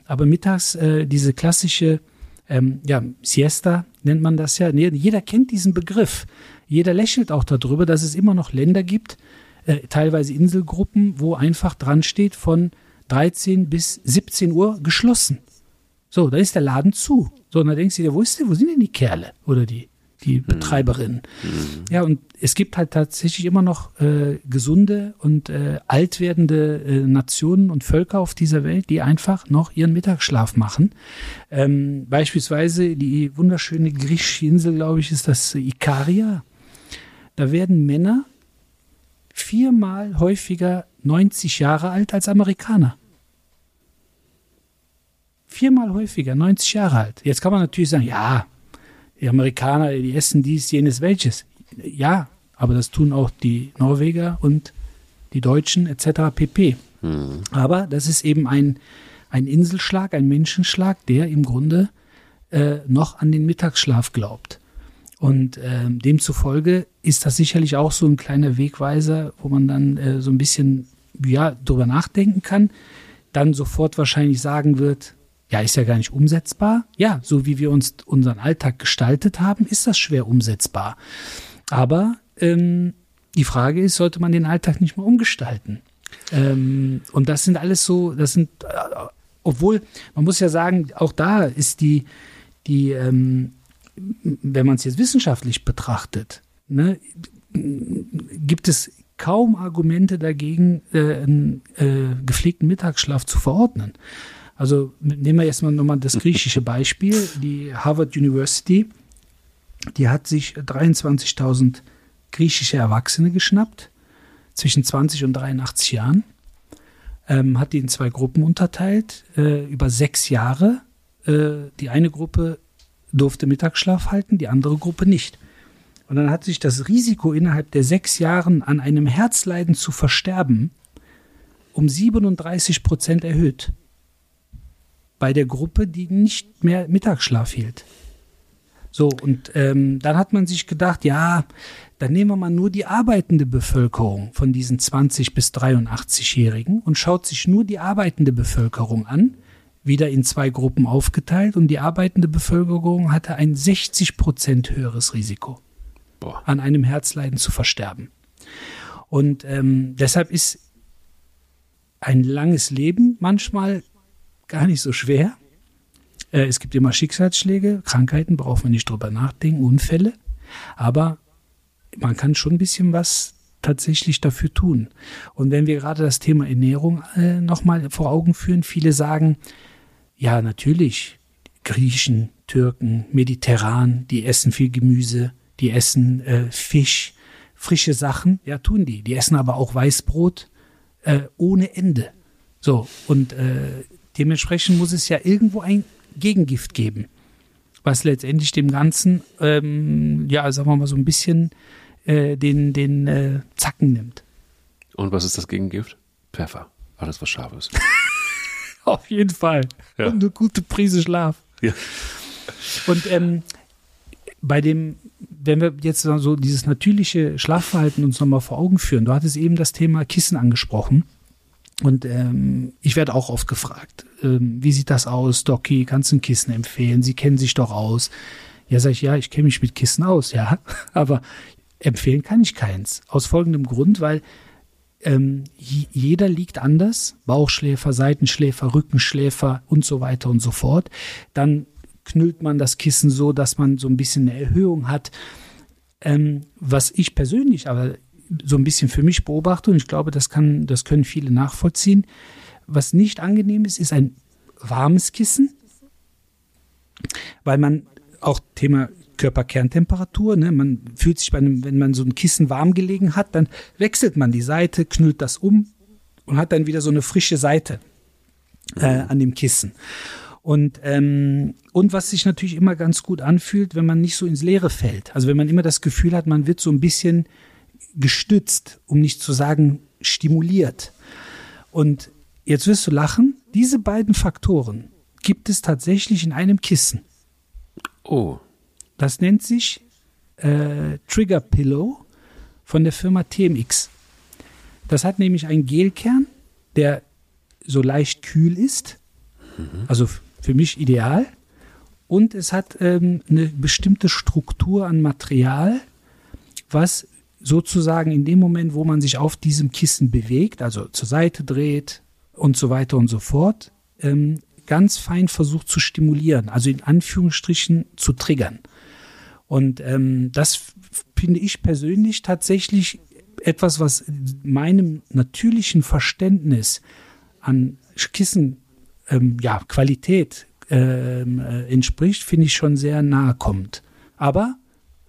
Aber mittags äh, diese klassische ähm, ja, Siesta nennt man das ja. Jeder kennt diesen Begriff. Jeder lächelt auch darüber, dass es immer noch Länder gibt, äh, teilweise Inselgruppen, wo einfach dran steht von 13 bis 17 Uhr geschlossen. So, da ist der Laden zu. So, und dann denkst du dir, wo ist der, wo sind denn die Kerle oder die die Betreiberin. Mhm. Ja, und es gibt halt tatsächlich immer noch äh, gesunde und äh, alt werdende äh, Nationen und Völker auf dieser Welt, die einfach noch ihren Mittagsschlaf machen. Ähm, beispielsweise die wunderschöne griechische Insel, glaube ich, ist das Ikaria. Da werden Männer viermal häufiger 90 Jahre alt als Amerikaner. Viermal häufiger, 90 Jahre alt. Jetzt kann man natürlich sagen, ja, die Amerikaner, die essen dies, jenes, welches. Ja, aber das tun auch die Norweger und die Deutschen etc. pp. Mhm. Aber das ist eben ein, ein Inselschlag, ein Menschenschlag, der im Grunde äh, noch an den Mittagsschlaf glaubt. Und äh, demzufolge ist das sicherlich auch so ein kleiner Wegweiser, wo man dann äh, so ein bisschen ja, drüber nachdenken kann, dann sofort wahrscheinlich sagen wird, ja, ist ja gar nicht umsetzbar. Ja, so wie wir uns unseren Alltag gestaltet haben, ist das schwer umsetzbar. Aber ähm, die Frage ist, sollte man den Alltag nicht mal umgestalten? Ähm, und das sind alles so, das sind, äh, obwohl, man muss ja sagen, auch da ist die, die, ähm, wenn man es jetzt wissenschaftlich betrachtet, ne, gibt es kaum Argumente dagegen, äh, einen äh, gepflegten Mittagsschlaf zu verordnen. Also nehmen wir erstmal nochmal das griechische Beispiel. Die Harvard University, die hat sich 23.000 griechische Erwachsene geschnappt, zwischen 20 und 83 Jahren, ähm, hat die in zwei Gruppen unterteilt, äh, über sechs Jahre. Äh, die eine Gruppe durfte Mittagsschlaf halten, die andere Gruppe nicht. Und dann hat sich das Risiko innerhalb der sechs Jahren an einem Herzleiden zu versterben um 37 Prozent erhöht bei der Gruppe, die nicht mehr Mittagsschlaf hielt. So, und ähm, dann hat man sich gedacht, ja, dann nehmen wir mal nur die arbeitende Bevölkerung von diesen 20 bis 83-Jährigen und schaut sich nur die arbeitende Bevölkerung an, wieder in zwei Gruppen aufgeteilt und die arbeitende Bevölkerung hatte ein 60 Prozent höheres Risiko, Boah. an einem Herzleiden zu versterben. Und ähm, deshalb ist ein langes Leben manchmal gar nicht so schwer. Äh, es gibt immer Schicksalsschläge, Krankheiten, braucht man nicht drüber nachdenken, Unfälle. Aber man kann schon ein bisschen was tatsächlich dafür tun. Und wenn wir gerade das Thema Ernährung äh, nochmal vor Augen führen, viele sagen, ja, natürlich, Griechen, Türken, mediterran, die essen viel Gemüse, die essen äh, Fisch, frische Sachen, ja, tun die. Die essen aber auch Weißbrot äh, ohne Ende. So, und äh, Dementsprechend muss es ja irgendwo ein Gegengift geben, was letztendlich dem Ganzen, ähm, ja, sagen wir mal so ein bisschen äh, den, den äh, Zacken nimmt. Und was ist das Gegengift? Pfeffer. Alles, was scharf ist. Auf jeden Fall. Ja. Und eine gute Prise Schlaf. Ja. Und ähm, bei dem, wenn wir jetzt so dieses natürliche Schlafverhalten uns nochmal vor Augen führen, du hattest eben das Thema Kissen angesprochen. Und ähm, ich werde auch oft gefragt, ähm, wie sieht das aus, Doki, kannst du ein Kissen empfehlen? Sie kennen sich doch aus. Ja, sag ich, ja, ich kenne mich mit Kissen aus, ja, aber empfehlen kann ich keins. Aus folgendem Grund, weil ähm, jeder liegt anders, Bauchschläfer, Seitenschläfer, Rückenschläfer und so weiter und so fort. Dann knüllt man das Kissen so, dass man so ein bisschen eine Erhöhung hat. Ähm, was ich persönlich aber so ein bisschen für mich beobachte und ich glaube, das kann, das können viele nachvollziehen. Was nicht angenehm ist, ist ein warmes Kissen, weil man auch Thema Körperkerntemperatur, ne, man fühlt sich bei einem, wenn man so ein Kissen warm gelegen hat, dann wechselt man die Seite, knüllt das um und hat dann wieder so eine frische Seite äh, an dem Kissen. Und, ähm, und was sich natürlich immer ganz gut anfühlt, wenn man nicht so ins Leere fällt. Also wenn man immer das Gefühl hat, man wird so ein bisschen gestützt, um nicht zu sagen stimuliert. Und jetzt wirst du lachen, diese beiden Faktoren gibt es tatsächlich in einem Kissen. Oh. Das nennt sich äh, Trigger Pillow von der Firma TMX. Das hat nämlich einen Gelkern, der so leicht kühl ist, mhm. also für mich ideal. Und es hat ähm, eine bestimmte Struktur an Material, was sozusagen in dem Moment, wo man sich auf diesem Kissen bewegt, also zur Seite dreht und so weiter und so fort, ähm, ganz fein versucht zu stimulieren, also in Anführungsstrichen zu triggern. Und ähm, das finde ich persönlich tatsächlich etwas, was meinem natürlichen Verständnis an Kissen, ähm, ja, Qualität ähm, äh, entspricht, finde ich schon sehr nahe kommt. Aber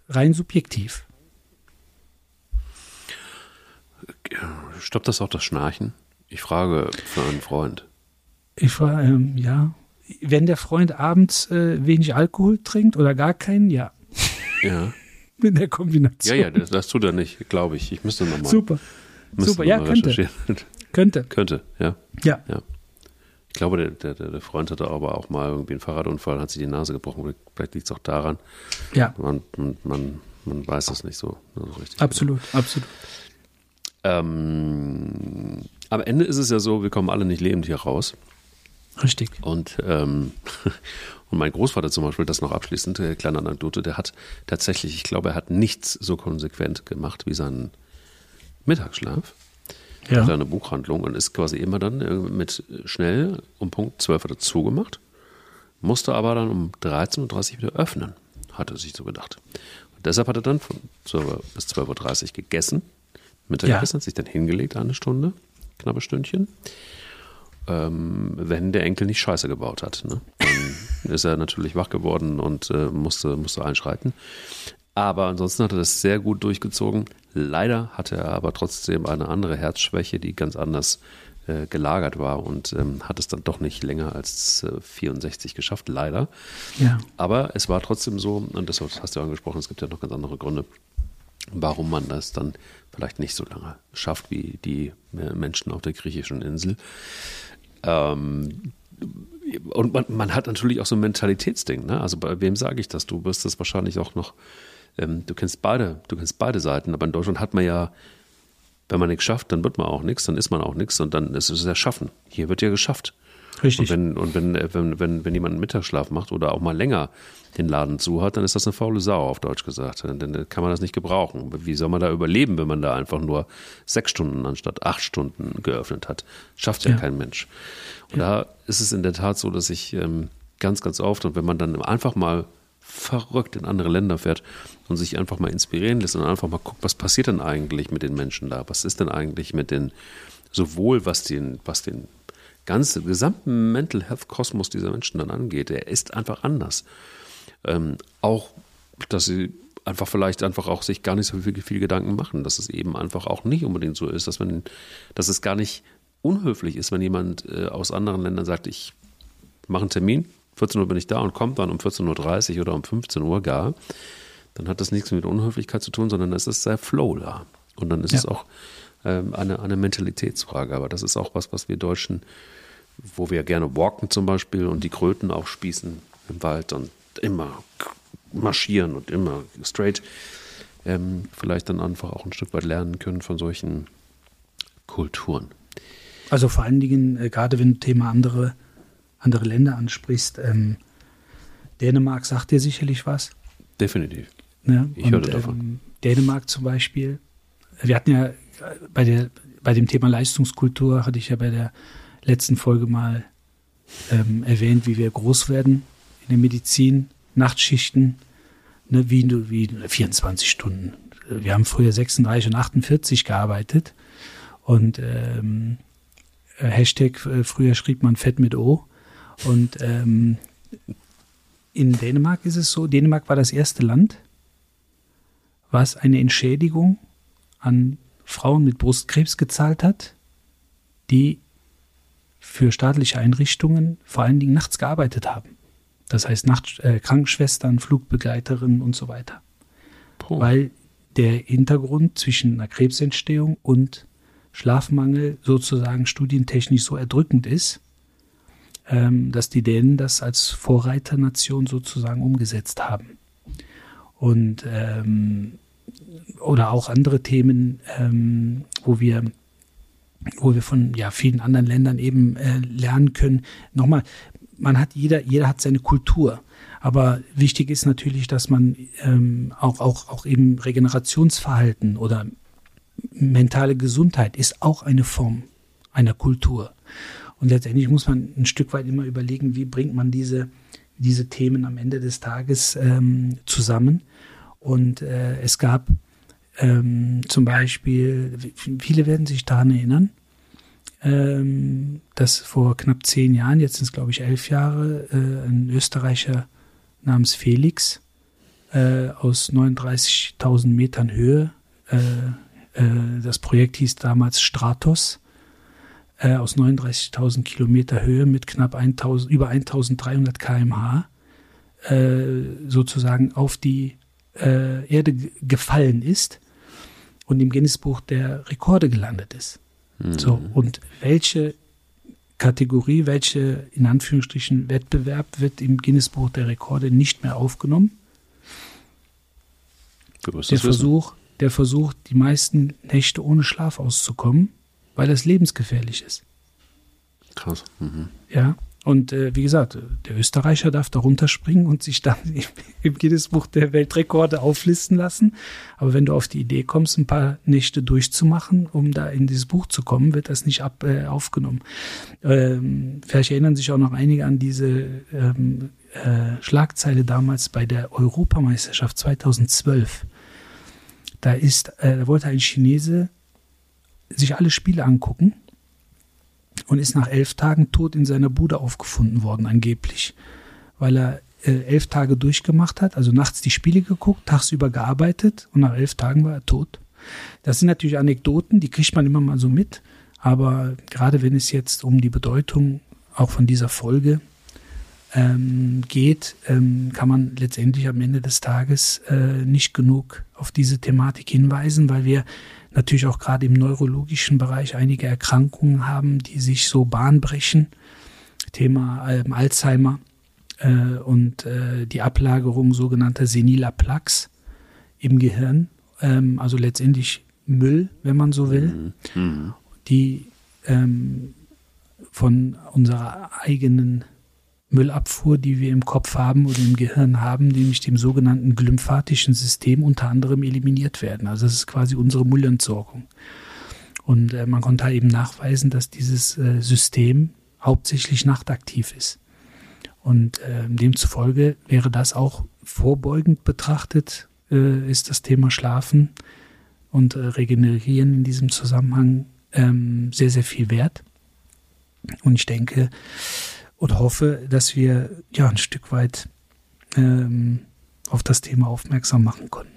rein subjektiv. Stoppt das auch das Schnarchen? Ich frage für einen Freund. Ich frage, ähm, ja. Wenn der Freund abends äh, wenig Alkohol trinkt oder gar keinen, ja. Ja. In der Kombination. Ja, ja, das, das tut er nicht, glaube ich. Ich müsste nochmal. Super. Super, ja, könnte. Könnte. Könnte, ja. Ja. ja. Ich glaube, der, der, der Freund hatte aber auch mal irgendwie einen Fahrradunfall, hat sich die Nase gebrochen. Vielleicht liegt es auch daran. Ja. Man, man, man, man weiß es nicht so, so richtig. Absolut, absolut. Ähm, am Ende ist es ja so, wir kommen alle nicht lebend hier raus. Richtig. Und, ähm, und mein Großvater zum Beispiel, das noch abschließend, äh, kleine Anekdote, der hat tatsächlich, ich glaube, er hat nichts so konsequent gemacht wie seinen Mittagsschlaf. Ja. Kleine Buchhandlung und ist quasi immer dann äh, mit schnell um Punkt 12 hat er zugemacht, musste aber dann um 13.30 Uhr wieder öffnen, hat er sich so gedacht. Und deshalb hat er dann von 12 bis 12.30 Uhr gegessen, Mittagessen, Ja. hat sich dann hingelegt, eine Stunde, knappe Stündchen ähm, wenn der Enkel nicht Scheiße gebaut hat. Ne? Dann ist er natürlich wach geworden und äh, musste, musste einschreiten. Aber ansonsten hat er das sehr gut durchgezogen. Leider hatte er aber trotzdem eine andere Herzschwäche, die ganz anders äh, gelagert war und ähm, hat es dann doch nicht länger als äh, 64 geschafft, leider. Ja. Aber es war trotzdem so, und das hast du ja angesprochen, es gibt ja noch ganz andere Gründe, warum man das dann vielleicht nicht so lange schafft wie die äh, Menschen auf der griechischen Insel. Ähm, und man, man hat natürlich auch so ein Mentalitätsding. Ne? Also bei wem sage ich das? Du wirst das wahrscheinlich auch noch. Ähm, du kennst beide, du kennst beide Seiten. Aber in Deutschland hat man ja, wenn man nichts schafft, dann wird man auch nichts, dann ist man auch nichts und dann ist es ja Schaffen. Hier wird ja geschafft. Richtig. Und wenn, und wenn, äh, wenn, wenn, wenn jemand einen Mittagsschlaf macht oder auch mal länger den Laden zu hat, dann ist das eine faule Sau, auf Deutsch gesagt. Dann dann kann man das nicht gebrauchen. Wie soll man da überleben, wenn man da einfach nur sechs Stunden anstatt acht Stunden geöffnet hat? Schafft ja, Ja. kein Mensch. Und da ist es in der Tat so, dass ich ähm, ganz, ganz oft, und wenn man dann einfach mal verrückt in andere Länder fährt und sich einfach mal inspirieren lässt und einfach mal guckt, was passiert denn eigentlich mit den Menschen da? Was ist denn eigentlich mit den, sowohl was den, was den ganzen gesamten Mental Health Kosmos dieser Menschen dann angeht, der ist einfach anders. Ähm, auch, dass sie einfach vielleicht einfach auch sich gar nicht so viel, viel Gedanken machen, dass es eben einfach auch nicht unbedingt so ist, dass man, dass es gar nicht unhöflich ist, wenn jemand äh, aus anderen Ländern sagt, ich mache einen Termin, 14 Uhr bin ich da und kommt dann um 14.30 Uhr oder um 15 Uhr gar, dann hat das nichts mit Unhöflichkeit zu tun, sondern es ist sehr Flow da. Und dann ist Ja. es auch ähm, eine, eine Mentalitätsfrage. Aber das ist auch was, was wir Deutschen, wo wir gerne walken zum Beispiel und die Kröten auch spießen im Wald und immer marschieren und immer straight, ähm, vielleicht dann einfach auch ein Stück weit lernen können von solchen Kulturen. Also vor allen Dingen, äh, gerade wenn du Thema andere, andere Länder ansprichst, ähm, Dänemark sagt dir sicherlich was. Definitiv. Ne? Ich hörte davon. Ähm, Dänemark zum Beispiel. Wir hatten ja äh, bei, der, bei dem Thema Leistungskultur, hatte ich ja bei der letzten Folge mal ähm, erwähnt, wie wir groß werden in der Medizin, Nachtschichten, ne, wie, wie 24 Stunden. Wir haben früher 36 und 48 gearbeitet und ähm, äh, Hashtag, äh, früher schrieb man Fett mit O. Und ähm, in Dänemark ist es so, Dänemark war das erste Land, was eine Entschädigung an Frauen mit Brustkrebs gezahlt hat, die für staatliche Einrichtungen vor allen Dingen nachts gearbeitet haben. Das heißt Nacht, äh, Krankenschwestern, Flugbegleiterinnen und so weiter. Puh. Weil der Hintergrund zwischen einer Krebsentstehung und Schlafmangel sozusagen studientechnisch so erdrückend ist, ähm, dass die Dänen das als Vorreiternation sozusagen umgesetzt haben. Und ähm, oder auch andere Themen, ähm, wo wir wo wir von ja, vielen anderen Ländern eben äh, lernen können. Nochmal, man hat jeder, jeder hat seine Kultur. Aber wichtig ist natürlich, dass man ähm, auch, auch, auch eben Regenerationsverhalten oder mentale Gesundheit ist auch eine Form einer Kultur. Und letztendlich muss man ein Stück weit immer überlegen, wie bringt man diese, diese Themen am Ende des Tages ähm, zusammen. Und äh, es gab ähm, zum Beispiel, viele werden sich daran erinnern, ähm, dass vor knapp zehn Jahren, jetzt sind es glaube ich elf Jahre, äh, ein Österreicher namens Felix äh, aus 39.000 Metern Höhe, äh, äh, das Projekt hieß damals Stratos, äh, aus 39.000 Kilometer Höhe mit knapp 1000, über 1300 kmh äh, sozusagen auf die Erde gefallen ist und im Guinness-Buch der Rekorde gelandet ist. Mhm. So, und welche Kategorie, welche in Anführungsstrichen Wettbewerb wird im Guinness-Buch der Rekorde nicht mehr aufgenommen? der Versuch, der Versuch, die meisten Nächte ohne Schlaf auszukommen, weil das lebensgefährlich ist. Krass. Mhm. Ja, und äh, wie gesagt, der Österreicher darf da runterspringen und sich dann im, im Guinness-Buch der Weltrekorde auflisten lassen. Aber wenn du auf die Idee kommst, ein paar Nächte durchzumachen, um da in dieses Buch zu kommen, wird das nicht ab, äh, aufgenommen. Ähm, vielleicht erinnern sich auch noch einige an diese ähm, äh, Schlagzeile damals bei der Europameisterschaft 2012. Da ist, äh, da wollte ein Chinese sich alle Spiele angucken und ist nach elf Tagen tot in seiner Bude aufgefunden worden, angeblich. Weil er äh, elf Tage durchgemacht hat, also nachts die Spiele geguckt, tagsüber gearbeitet und nach elf Tagen war er tot. Das sind natürlich Anekdoten, die kriegt man immer mal so mit, aber gerade wenn es jetzt um die Bedeutung auch von dieser Folge ähm, geht, ähm, kann man letztendlich am Ende des Tages äh, nicht genug auf diese Thematik hinweisen, weil wir natürlich auch gerade im neurologischen Bereich einige Erkrankungen haben, die sich so bahnbrechen. Thema ähm, Alzheimer äh, und äh, die Ablagerung sogenannter seniler Plaques im Gehirn, ähm, also letztendlich Müll, wenn man so will, mhm. mhm. die ähm, von unserer eigenen Müllabfuhr, die wir im Kopf haben oder im Gehirn haben, nämlich dem sogenannten glymphatischen System unter anderem eliminiert werden. Also das ist quasi unsere Müllentsorgung. Und äh, man konnte halt eben nachweisen, dass dieses äh, System hauptsächlich nachtaktiv ist. Und äh, demzufolge wäre das auch vorbeugend betrachtet, äh, ist das Thema Schlafen und äh, Regenerieren in diesem Zusammenhang ähm, sehr, sehr viel wert. Und ich denke, und hoffe, dass wir ja ein Stück weit ähm, auf das Thema aufmerksam machen konnten.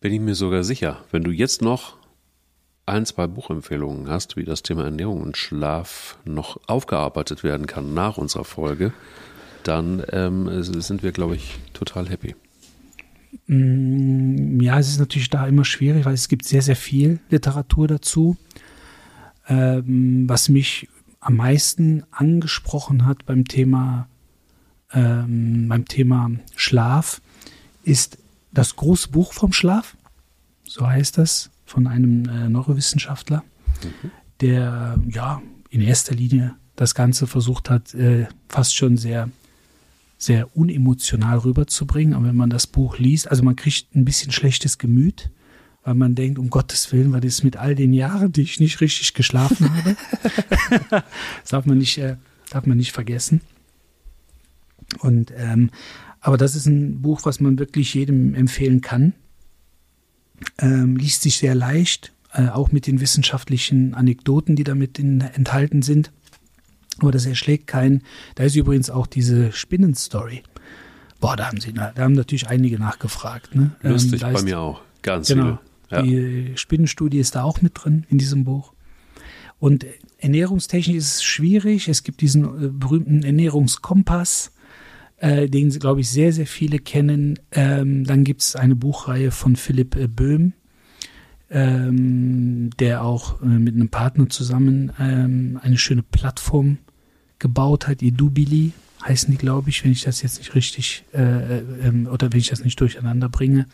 Bin ich mir sogar sicher, wenn du jetzt noch ein, zwei Buchempfehlungen hast, wie das Thema Ernährung und Schlaf noch aufgearbeitet werden kann nach unserer Folge, dann ähm, sind wir, glaube ich, total happy. Mm, ja, es ist natürlich da immer schwierig, weil es gibt sehr, sehr viel Literatur dazu. Ähm, was mich am meisten angesprochen hat beim Thema, ähm, beim Thema Schlaf, ist das große Buch vom Schlaf, so heißt das, von einem äh, Neurowissenschaftler, mhm. der ja in erster Linie das Ganze versucht hat, äh, fast schon sehr, sehr unemotional rüberzubringen. Aber wenn man das Buch liest, also man kriegt ein bisschen schlechtes Gemüt, weil man denkt, um Gottes Willen, was ist mit all den Jahren, die ich nicht richtig geschlafen habe? das darf man nicht, äh, darf man nicht vergessen. Und ähm, aber das ist ein Buch, was man wirklich jedem empfehlen kann. Ähm, liest sich sehr leicht, äh, auch mit den wissenschaftlichen Anekdoten, die damit in, enthalten sind. Aber das erschlägt keinen. Da ist übrigens auch diese Spinnenstory. Boah, da haben sie, da haben natürlich einige nachgefragt. Ne? Lustig, ähm, bei mir auch. Ganz genau. viele. Ja. Die Spinnenstudie ist da auch mit drin in diesem Buch. Und ernährungstechnisch ist es schwierig. Es gibt diesen äh, berühmten Ernährungskompass, äh, den, glaube ich, sehr, sehr viele kennen. Ähm, dann gibt es eine Buchreihe von Philipp äh, Böhm, ähm, der auch äh, mit einem Partner zusammen ähm, eine schöne Plattform gebaut hat, Edubili heißen die, glaube ich, wenn ich das jetzt nicht richtig äh, äh, oder wenn ich das nicht durcheinander bringe.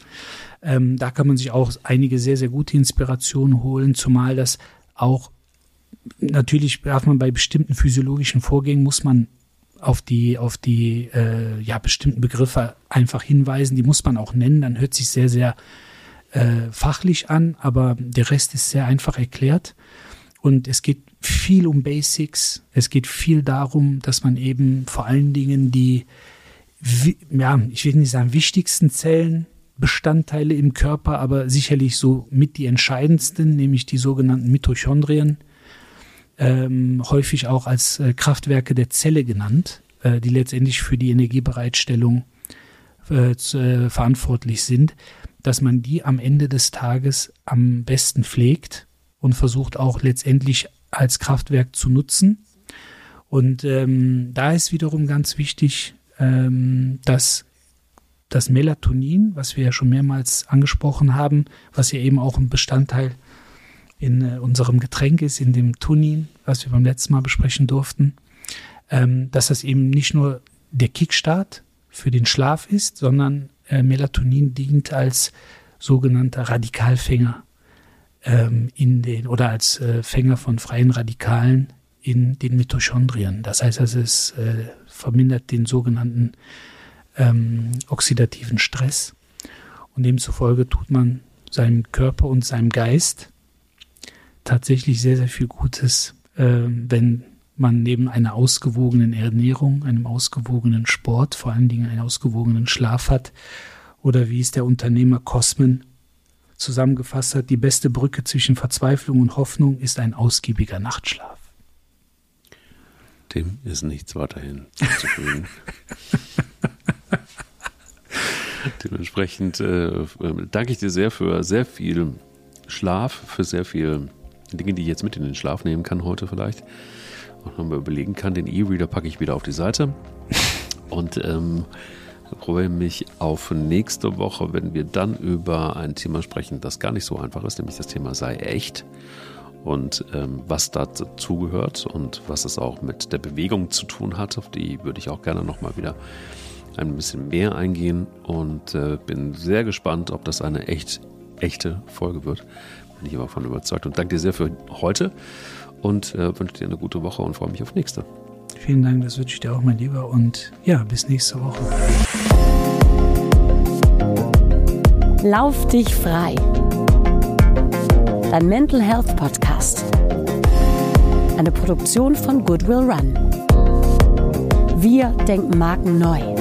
Ähm, da kann man sich auch einige sehr, sehr gute Inspirationen holen, zumal das auch natürlich darf man bei bestimmten physiologischen Vorgängen muss man auf die auf die äh, ja bestimmten Begriffe einfach hinweisen. Die muss man auch nennen. Dann hört sich sehr sehr äh, fachlich an, aber der Rest ist sehr einfach erklärt. Und es geht viel um Basics. Es geht viel darum, dass man eben vor allen Dingen die, ja, ich will nicht sagen wichtigsten Zellen, Bestandteile im Körper, aber sicherlich so mit die entscheidendsten, nämlich die sogenannten Mitochondrien, ähm, häufig auch als äh, Kraftwerke der Zelle genannt, äh, die letztendlich für die Energiebereitstellung äh, zu, äh, verantwortlich sind, dass man die am Ende des Tages am besten pflegt und versucht auch letztendlich als Kraftwerk zu nutzen. Und ähm, da ist wiederum ganz wichtig, ähm, dass das Melatonin, was wir ja schon mehrmals angesprochen haben, was ja eben auch ein Bestandteil in äh, unserem Getränk ist, in dem Tunin, was wir beim letzten Mal besprechen durften, ähm, dass das eben nicht nur der Kickstart für den Schlaf ist, sondern äh, Melatonin dient als sogenannter Radikalfänger ähm, in den oder als äh, Fänger von freien Radikalen in den Mitochondrien. Das heißt, also es äh, vermindert den sogenannten ähm, oxidativen Stress und demzufolge tut man seinem Körper und seinem Geist tatsächlich sehr, sehr viel Gutes, äh, wenn man neben einer ausgewogenen Ernährung, einem ausgewogenen Sport, vor allen Dingen einen ausgewogenen Schlaf hat oder wie es der Unternehmer Cosman zusammengefasst hat, die beste Brücke zwischen Verzweiflung und Hoffnung ist ein ausgiebiger Nachtschlaf. Dem ist nichts weiterhin hinzufügen. Dementsprechend äh, danke ich dir sehr für sehr viel Schlaf, für sehr viel Dinge, die ich jetzt mit in den Schlaf nehmen kann heute vielleicht. Und nochmal überlegen kann. Den E-Reader packe ich wieder auf die Seite. Und ähm, freue mich auf nächste Woche, wenn wir dann über ein Thema sprechen, das gar nicht so einfach ist, nämlich das Thema sei echt und ähm, was dazu gehört und was es auch mit der Bewegung zu tun hat. Auf die würde ich auch gerne nochmal wieder ein bisschen mehr eingehen und äh, bin sehr gespannt, ob das eine echt echte Folge wird. Bin ich aber davon überzeugt und danke dir sehr für heute und äh, wünsche dir eine gute Woche und freue mich auf nächste. Vielen Dank, das wünsche ich dir auch, mein Lieber. Und ja, bis nächste Woche. Lauf dich frei. Dein Mental Health Podcast. Eine Produktion von Goodwill Run. Wir denken Marken neu.